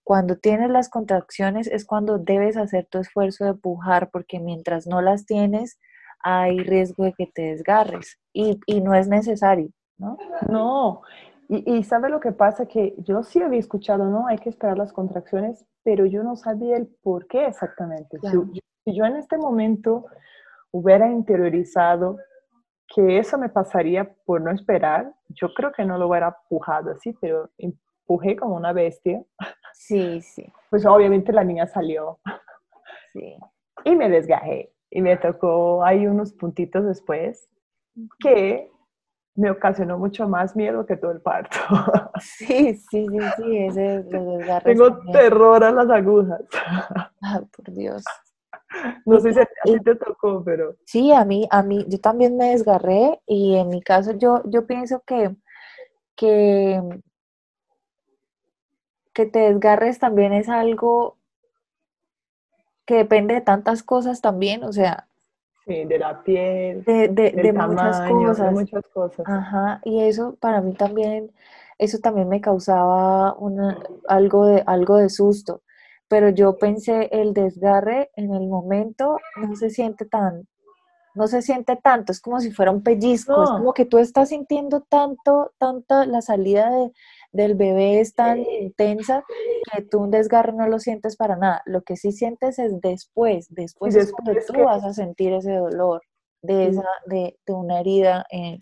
Cuando tienes las contracciones es cuando debes hacer tu esfuerzo de pujar, porque mientras no las tienes, hay riesgo de que te desgarres y, no es necesario, ¿no? No, Y, y sabe lo que pasa, que yo sí había escuchado, ¿no? Hay que esperar las contracciones, pero yo no sabía el por qué exactamente. Si, si yo en este momento hubiera interiorizado que eso me pasaría por no esperar, yo creo que no lo hubiera empujado así, pero empujé como una bestia. Sí, sí. Pues obviamente la niña salió. Sí. Y me desgajé. Y me tocó ahí unos puntitos después que me ocasionó mucho más miedo que todo el parto. Sí, sí, sí, sí, ese Tengo terror a las agujas. Ay, por Dios. No sé si a ti te tocó, pero... Sí, a mí, a mí, yo también me desgarré y en mi caso yo, yo pienso que, que, que te desgarres también es algo que depende de tantas cosas también, o sea... Sí, de la piel, de, de, muchas cosas. de muchas cosas. Ajá, y eso para mí también, eso también me causaba una, algo, de, algo de susto pero yo pensé el desgarre en el momento no se siente tan, no se siente tanto, es como si fuera un pellizco, es como que tú estás sintiendo tanto, tanto, la salida de, del bebé es tan intensa que tú un desgarre no lo sientes para nada. Lo que sí sientes es después, después, es cuando tú vas a sentir ese dolor de, esa, de, de una herida en,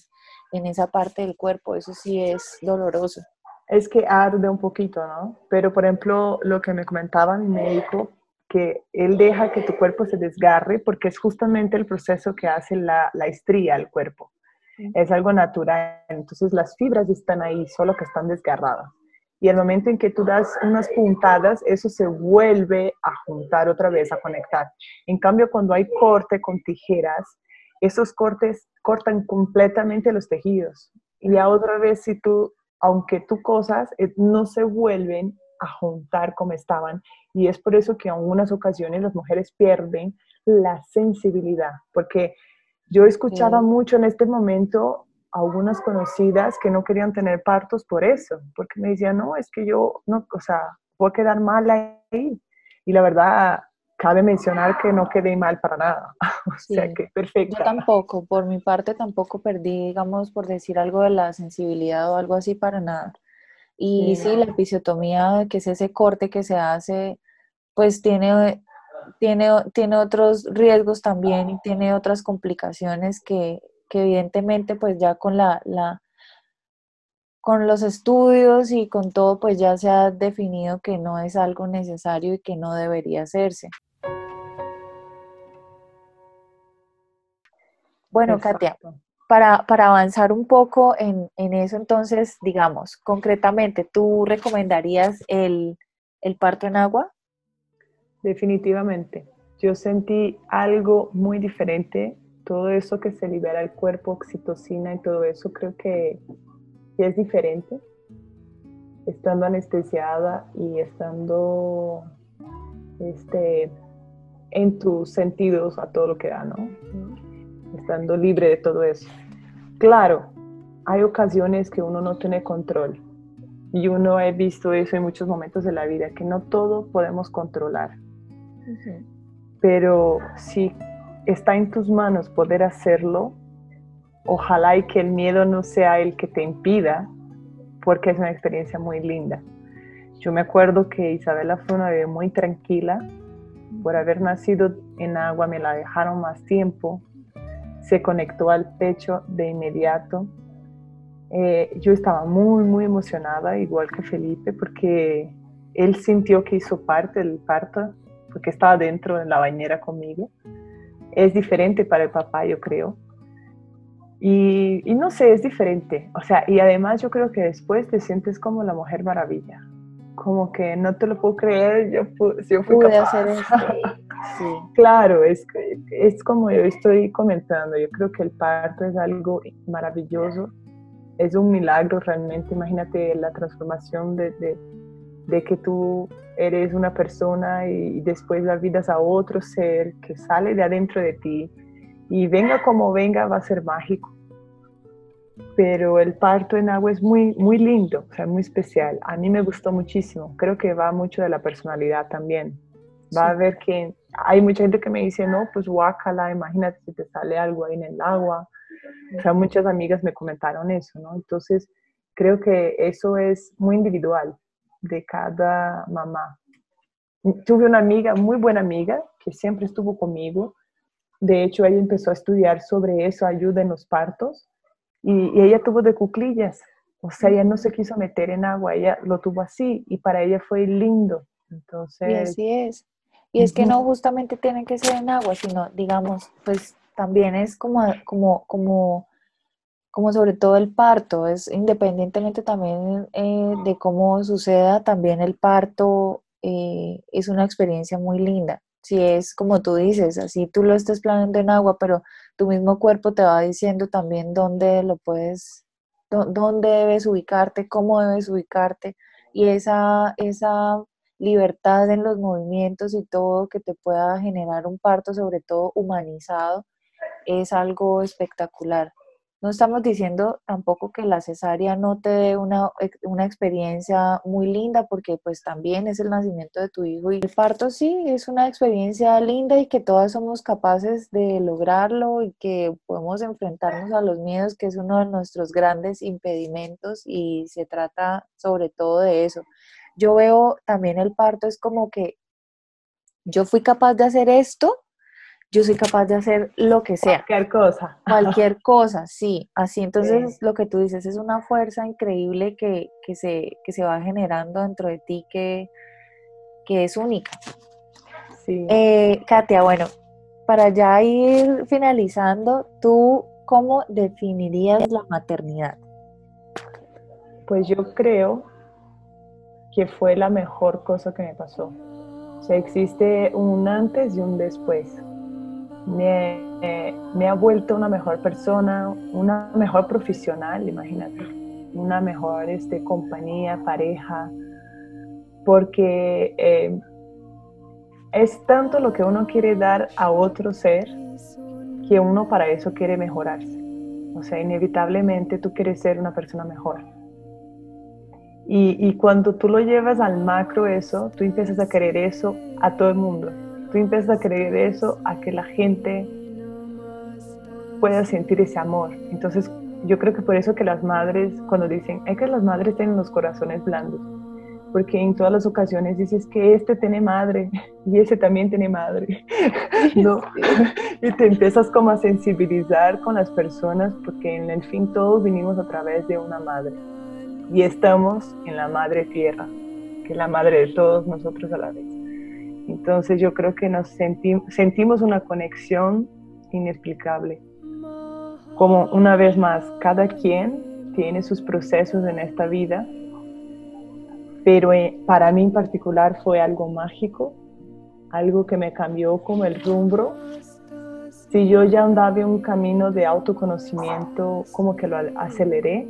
en esa parte del cuerpo, eso sí es doloroso es que arde un poquito, ¿no? Pero, por ejemplo, lo que me comentaba mi médico, que él deja que tu cuerpo se desgarre porque es justamente el proceso que hace la, la estría al cuerpo. Es algo natural. Entonces, las fibras están ahí, solo que están desgarradas. Y el momento en que tú das unas puntadas, eso se vuelve a juntar otra vez, a conectar. En cambio, cuando hay corte con tijeras, esos cortes cortan completamente los tejidos. Y a otra vez, si tú aunque tú cosas eh, no se vuelven a juntar como estaban. Y es por eso que en algunas ocasiones las mujeres pierden la sensibilidad, porque yo he escuchado mucho en este momento algunas conocidas que no querían tener partos por eso, porque me decían, no, es que yo, no, o sea, voy a quedar mal ahí. Y la verdad, cabe mencionar que no quedé mal para nada. o sea que perfecto. Yo tampoco, por mi parte tampoco perdí, digamos, por decir algo de la sensibilidad o algo así para nada. Y sí, la episiotomía, que es ese corte que se hace, pues tiene, tiene, tiene otros riesgos también y tiene otras complicaciones que, que evidentemente pues ya con la, la, con los estudios y con todo, pues ya se ha definido que no es algo necesario y que no debería hacerse. Bueno, Katia, para, para, avanzar un poco en, eso, entonces, digamos, concretamente, ¿tú recomendarías el, el parto en agua? Definitivamente. Yo sentí algo muy diferente. Todo eso que se libera el cuerpo, oxitocina y todo eso, creo que es diferente. Estando anestesiada y estando este, en tus sentidos a todo lo que da, ¿no? estando libre de todo eso. Claro, hay ocasiones que uno no tiene control y uno he visto eso en muchos momentos de la vida, que no todo podemos controlar. Pero si está en tus manos poder hacerlo, ojalá y que el miedo no sea el que te impida, porque es una experiencia muy linda. Yo me acuerdo que Isabela fue una bebé muy tranquila, por haber nacido en agua me la dejaron más tiempo, se conectó al pecho de inmediato. Eh, yo estaba muy, muy emocionada, igual que Felipe, porque él sintió que hizo parte del parto, porque estaba dentro de la bañera conmigo. Es diferente para el papá, yo creo. Y, y, no sé, es diferente. O sea, y además yo creo que después te sientes como la mujer maravilla. Como que no te lo puedo creer, yo, yo fui Pude hacer esto. Claro, es, es como yo estoy comentando, yo creo que el parto es algo maravilloso, es un milagro realmente, imagínate la transformación de, de, de que tú eres una persona y, después la vidas a otro ser que sale de adentro de ti y venga como venga va a ser mágico. Pero el parto en agua es muy, muy lindo, o sea, muy especial. A mí me gustó muchísimo. Creo que va mucho de la personalidad también. Va a ver que hay mucha gente que me dice, no, pues guácala, imagínate si te sale algo ahí en el agua. O sea, muchas amigas me comentaron eso, ¿no? Entonces, creo que eso es muy individual de cada mamá. Tuve una amiga, muy buena amiga, que siempre estuvo conmigo. De hecho, ella empezó a estudiar sobre eso, ayuda en los partos, y, ella tuvo de cuclillas. O sea, ella no se quiso meter en agua, ella lo tuvo así, y para ella fue lindo. Entonces... Y así es. Y es que no justamente tiene que ser en agua, sino, digamos, pues también es como, como, como como sobre todo el parto, es independientemente también eh, de cómo suceda, también el parto eh, es una experiencia muy linda. Si es como tú dices, así tú lo estás planeando en agua, pero tu mismo cuerpo te va diciendo también dónde lo puedes, dónde debes ubicarte, cómo debes ubicarte, y esa, esa libertad en los movimientos y todo que te pueda generar un parto, sobre todo humanizado, es algo espectacular. No estamos diciendo tampoco que la cesárea no te dé una, una, experiencia muy linda, porque pues también es el nacimiento de tu hijo y el parto sí es una experiencia linda y que todas somos capaces de lograrlo y que podemos enfrentarnos a los miedos, que es uno de nuestros grandes impedimentos y se trata sobre todo de eso. Yo veo también el parto es como que yo fui capaz de hacer esto yo soy capaz de hacer lo que sea. Cualquier cosa. Cualquier cosa, sí. Así entonces lo que tú dices es una fuerza increíble que, se, se va generando dentro de ti que, que es única. Sí. Eh, Katia, bueno, para ya ir finalizando, ¿tú cómo definirías la maternidad? Pues yo creo que fue la mejor cosa que me pasó. O sea, existe un antes y un después me, ha vuelto una mejor persona, una mejor profesional, imagínate, una mejor este, compañía, pareja, porque eh, es tanto lo que uno quiere dar a otro ser que uno para eso quiere mejorarse. O sea, inevitablemente tú quieres ser una persona mejor. Y, y, cuando tú lo llevas al macro eso, tú empiezas a querer eso a todo el mundo tú empiezas a creer eso, a que la gente pueda sentir ese amor. Entonces, yo creo que por eso que las madres, cuando dicen, es que las madres tienen los corazones blandos, porque en todas las ocasiones dices que este tiene madre y ese también tiene madre, ¿no? Y te empiezas como a sensibilizar con las personas, porque en el fin todos vinimos a través de una madre y estamos en la madre tierra, que es la madre de todos nosotros a la vez. Entonces yo creo que nos sentimos una conexión inexplicable. Como una vez más, cada quien tiene sus procesos en esta vida, pero eh, para mí en particular fue algo mágico, algo que me cambió como el rumbo. Si yo ya andaba en un camino de autoconocimiento, como que lo aceleré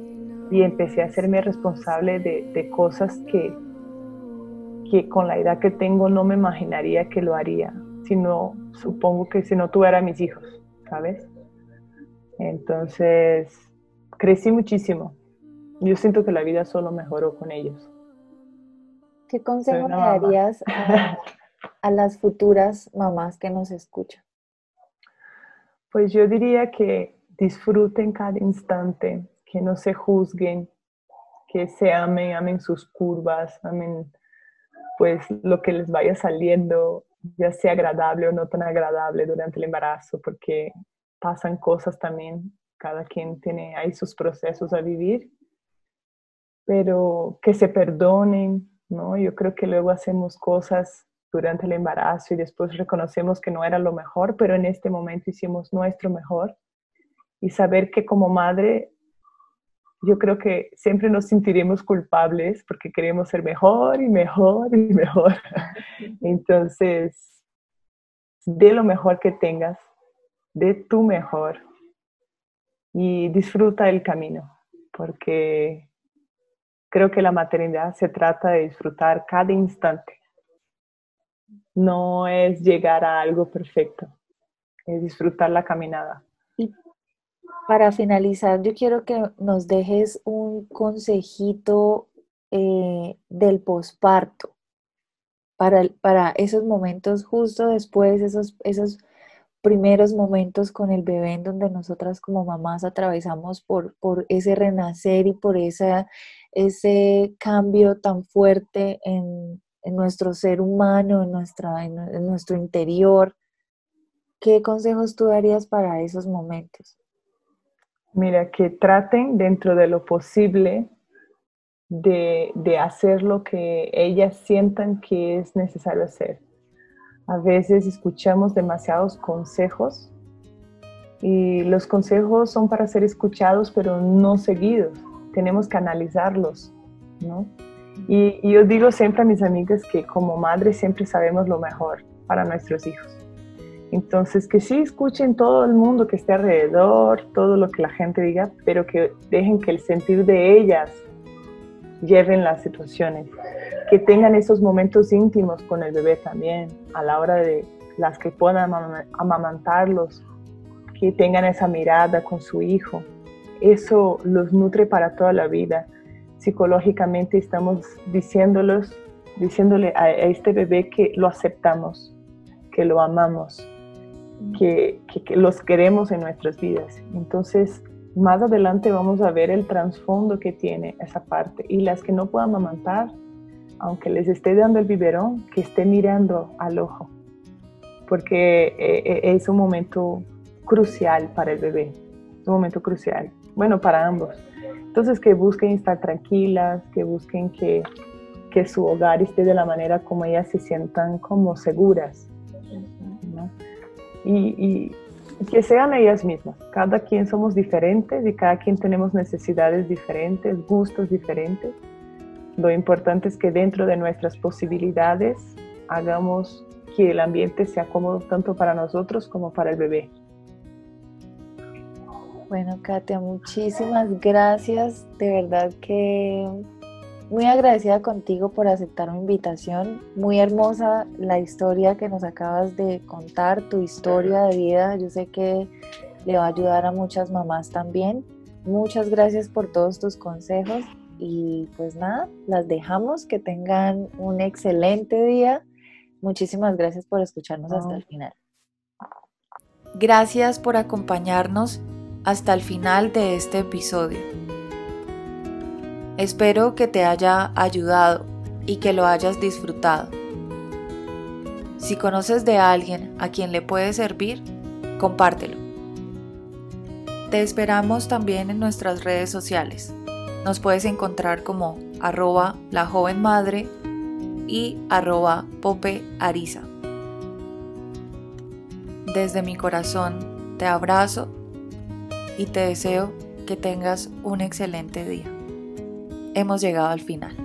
y empecé a hacerme responsable de, de cosas que que con la edad que tengo no me imaginaría que lo haría, sino supongo que si no tuviera mis hijos, ¿sabes? Entonces, crecí muchísimo. Yo siento que la vida solo mejoró con ellos. ¿Qué consejo le darías a, a las futuras mamás que nos escuchan? Pues yo diría que disfruten cada instante, que no se juzguen, que se amen, amen sus curvas, amen pues lo que les vaya saliendo, ya sea agradable o no tan agradable durante el embarazo, porque pasan cosas también, cada quien tiene ahí sus procesos a vivir, pero que se perdonen, ¿no? Yo creo que luego hacemos cosas durante el embarazo y después reconocemos que no era lo mejor, pero en este momento hicimos nuestro mejor. Y saber que como madre yo creo que siempre nos sentiremos culpables porque queremos ser mejor y mejor y mejor. Entonces, de lo mejor que tengas, de tu mejor y disfruta el camino, porque creo que la maternidad se trata de disfrutar cada instante. No es llegar a algo perfecto, es disfrutar la caminada. Para finalizar, yo quiero que nos dejes un consejito eh, del posparto para, para esos momentos justo después, esos, esos primeros momentos con el bebé en donde nosotras como mamás atravesamos por, por ese renacer y por esa, ese cambio tan fuerte en, en nuestro ser humano, en, nuestra, en nuestro interior. ¿Qué consejos tú darías para esos momentos? Mira, que traten dentro de lo posible de, de, hacer lo que ellas sientan que es necesario hacer. A veces escuchamos demasiados consejos y los consejos son para ser escuchados pero no seguidos. Tenemos que analizarlos, ¿no? Y, y yo digo siempre a mis amigas que como madres siempre sabemos lo mejor para nuestros hijos. Entonces, que sí escuchen todo el mundo que esté alrededor, todo lo que la gente diga, pero que dejen que el sentir de ellas lleven las situaciones. Que tengan esos momentos íntimos con el bebé también, a la hora de las que puedan amamantarlos, que tengan esa mirada con su hijo. Eso los nutre para toda la vida. Psicológicamente estamos diciéndolos, diciéndole a este bebé que lo aceptamos, que lo amamos que, los queremos en nuestras vidas. Entonces, más adelante vamos a ver el trasfondo que tiene esa parte. Y las que no puedan amamantar, aunque les esté dando el biberón, que esté mirando al ojo, porque eh, eh, es un momento crucial para el bebé, un momento crucial, bueno, para ambos. Entonces, que busquen estar tranquilas, que busquen que, que su hogar esté de la manera como ellas se sientan como seguras y, que sean ellas mismas. Cada quien somos diferentes y cada quien tenemos necesidades diferentes, gustos diferentes. Lo importante es que dentro de nuestras posibilidades hagamos que el ambiente sea cómodo tanto para nosotros como para el bebé. Bueno, Katia, muchísimas gracias. De verdad que muy agradecida contigo por aceptar mi invitación. Muy hermosa la historia que nos acabas de contar, tu historia de vida. Yo sé que le va a ayudar a muchas mamás también. Muchas gracias por todos tus consejos y pues nada, las dejamos. Que tengan un excelente día. Muchísimas gracias por escucharnos hasta el final. Gracias por acompañarnos hasta el final de este episodio. Espero que te haya ayudado y que lo hayas disfrutado. Si conoces de alguien a quien le puede servir, compártelo. Te esperamos también en nuestras redes sociales. Nos puedes encontrar como arroba la joven madre y arroba pope. Desde mi corazón te abrazo y te deseo que tengas un excelente día hemos llegado al final.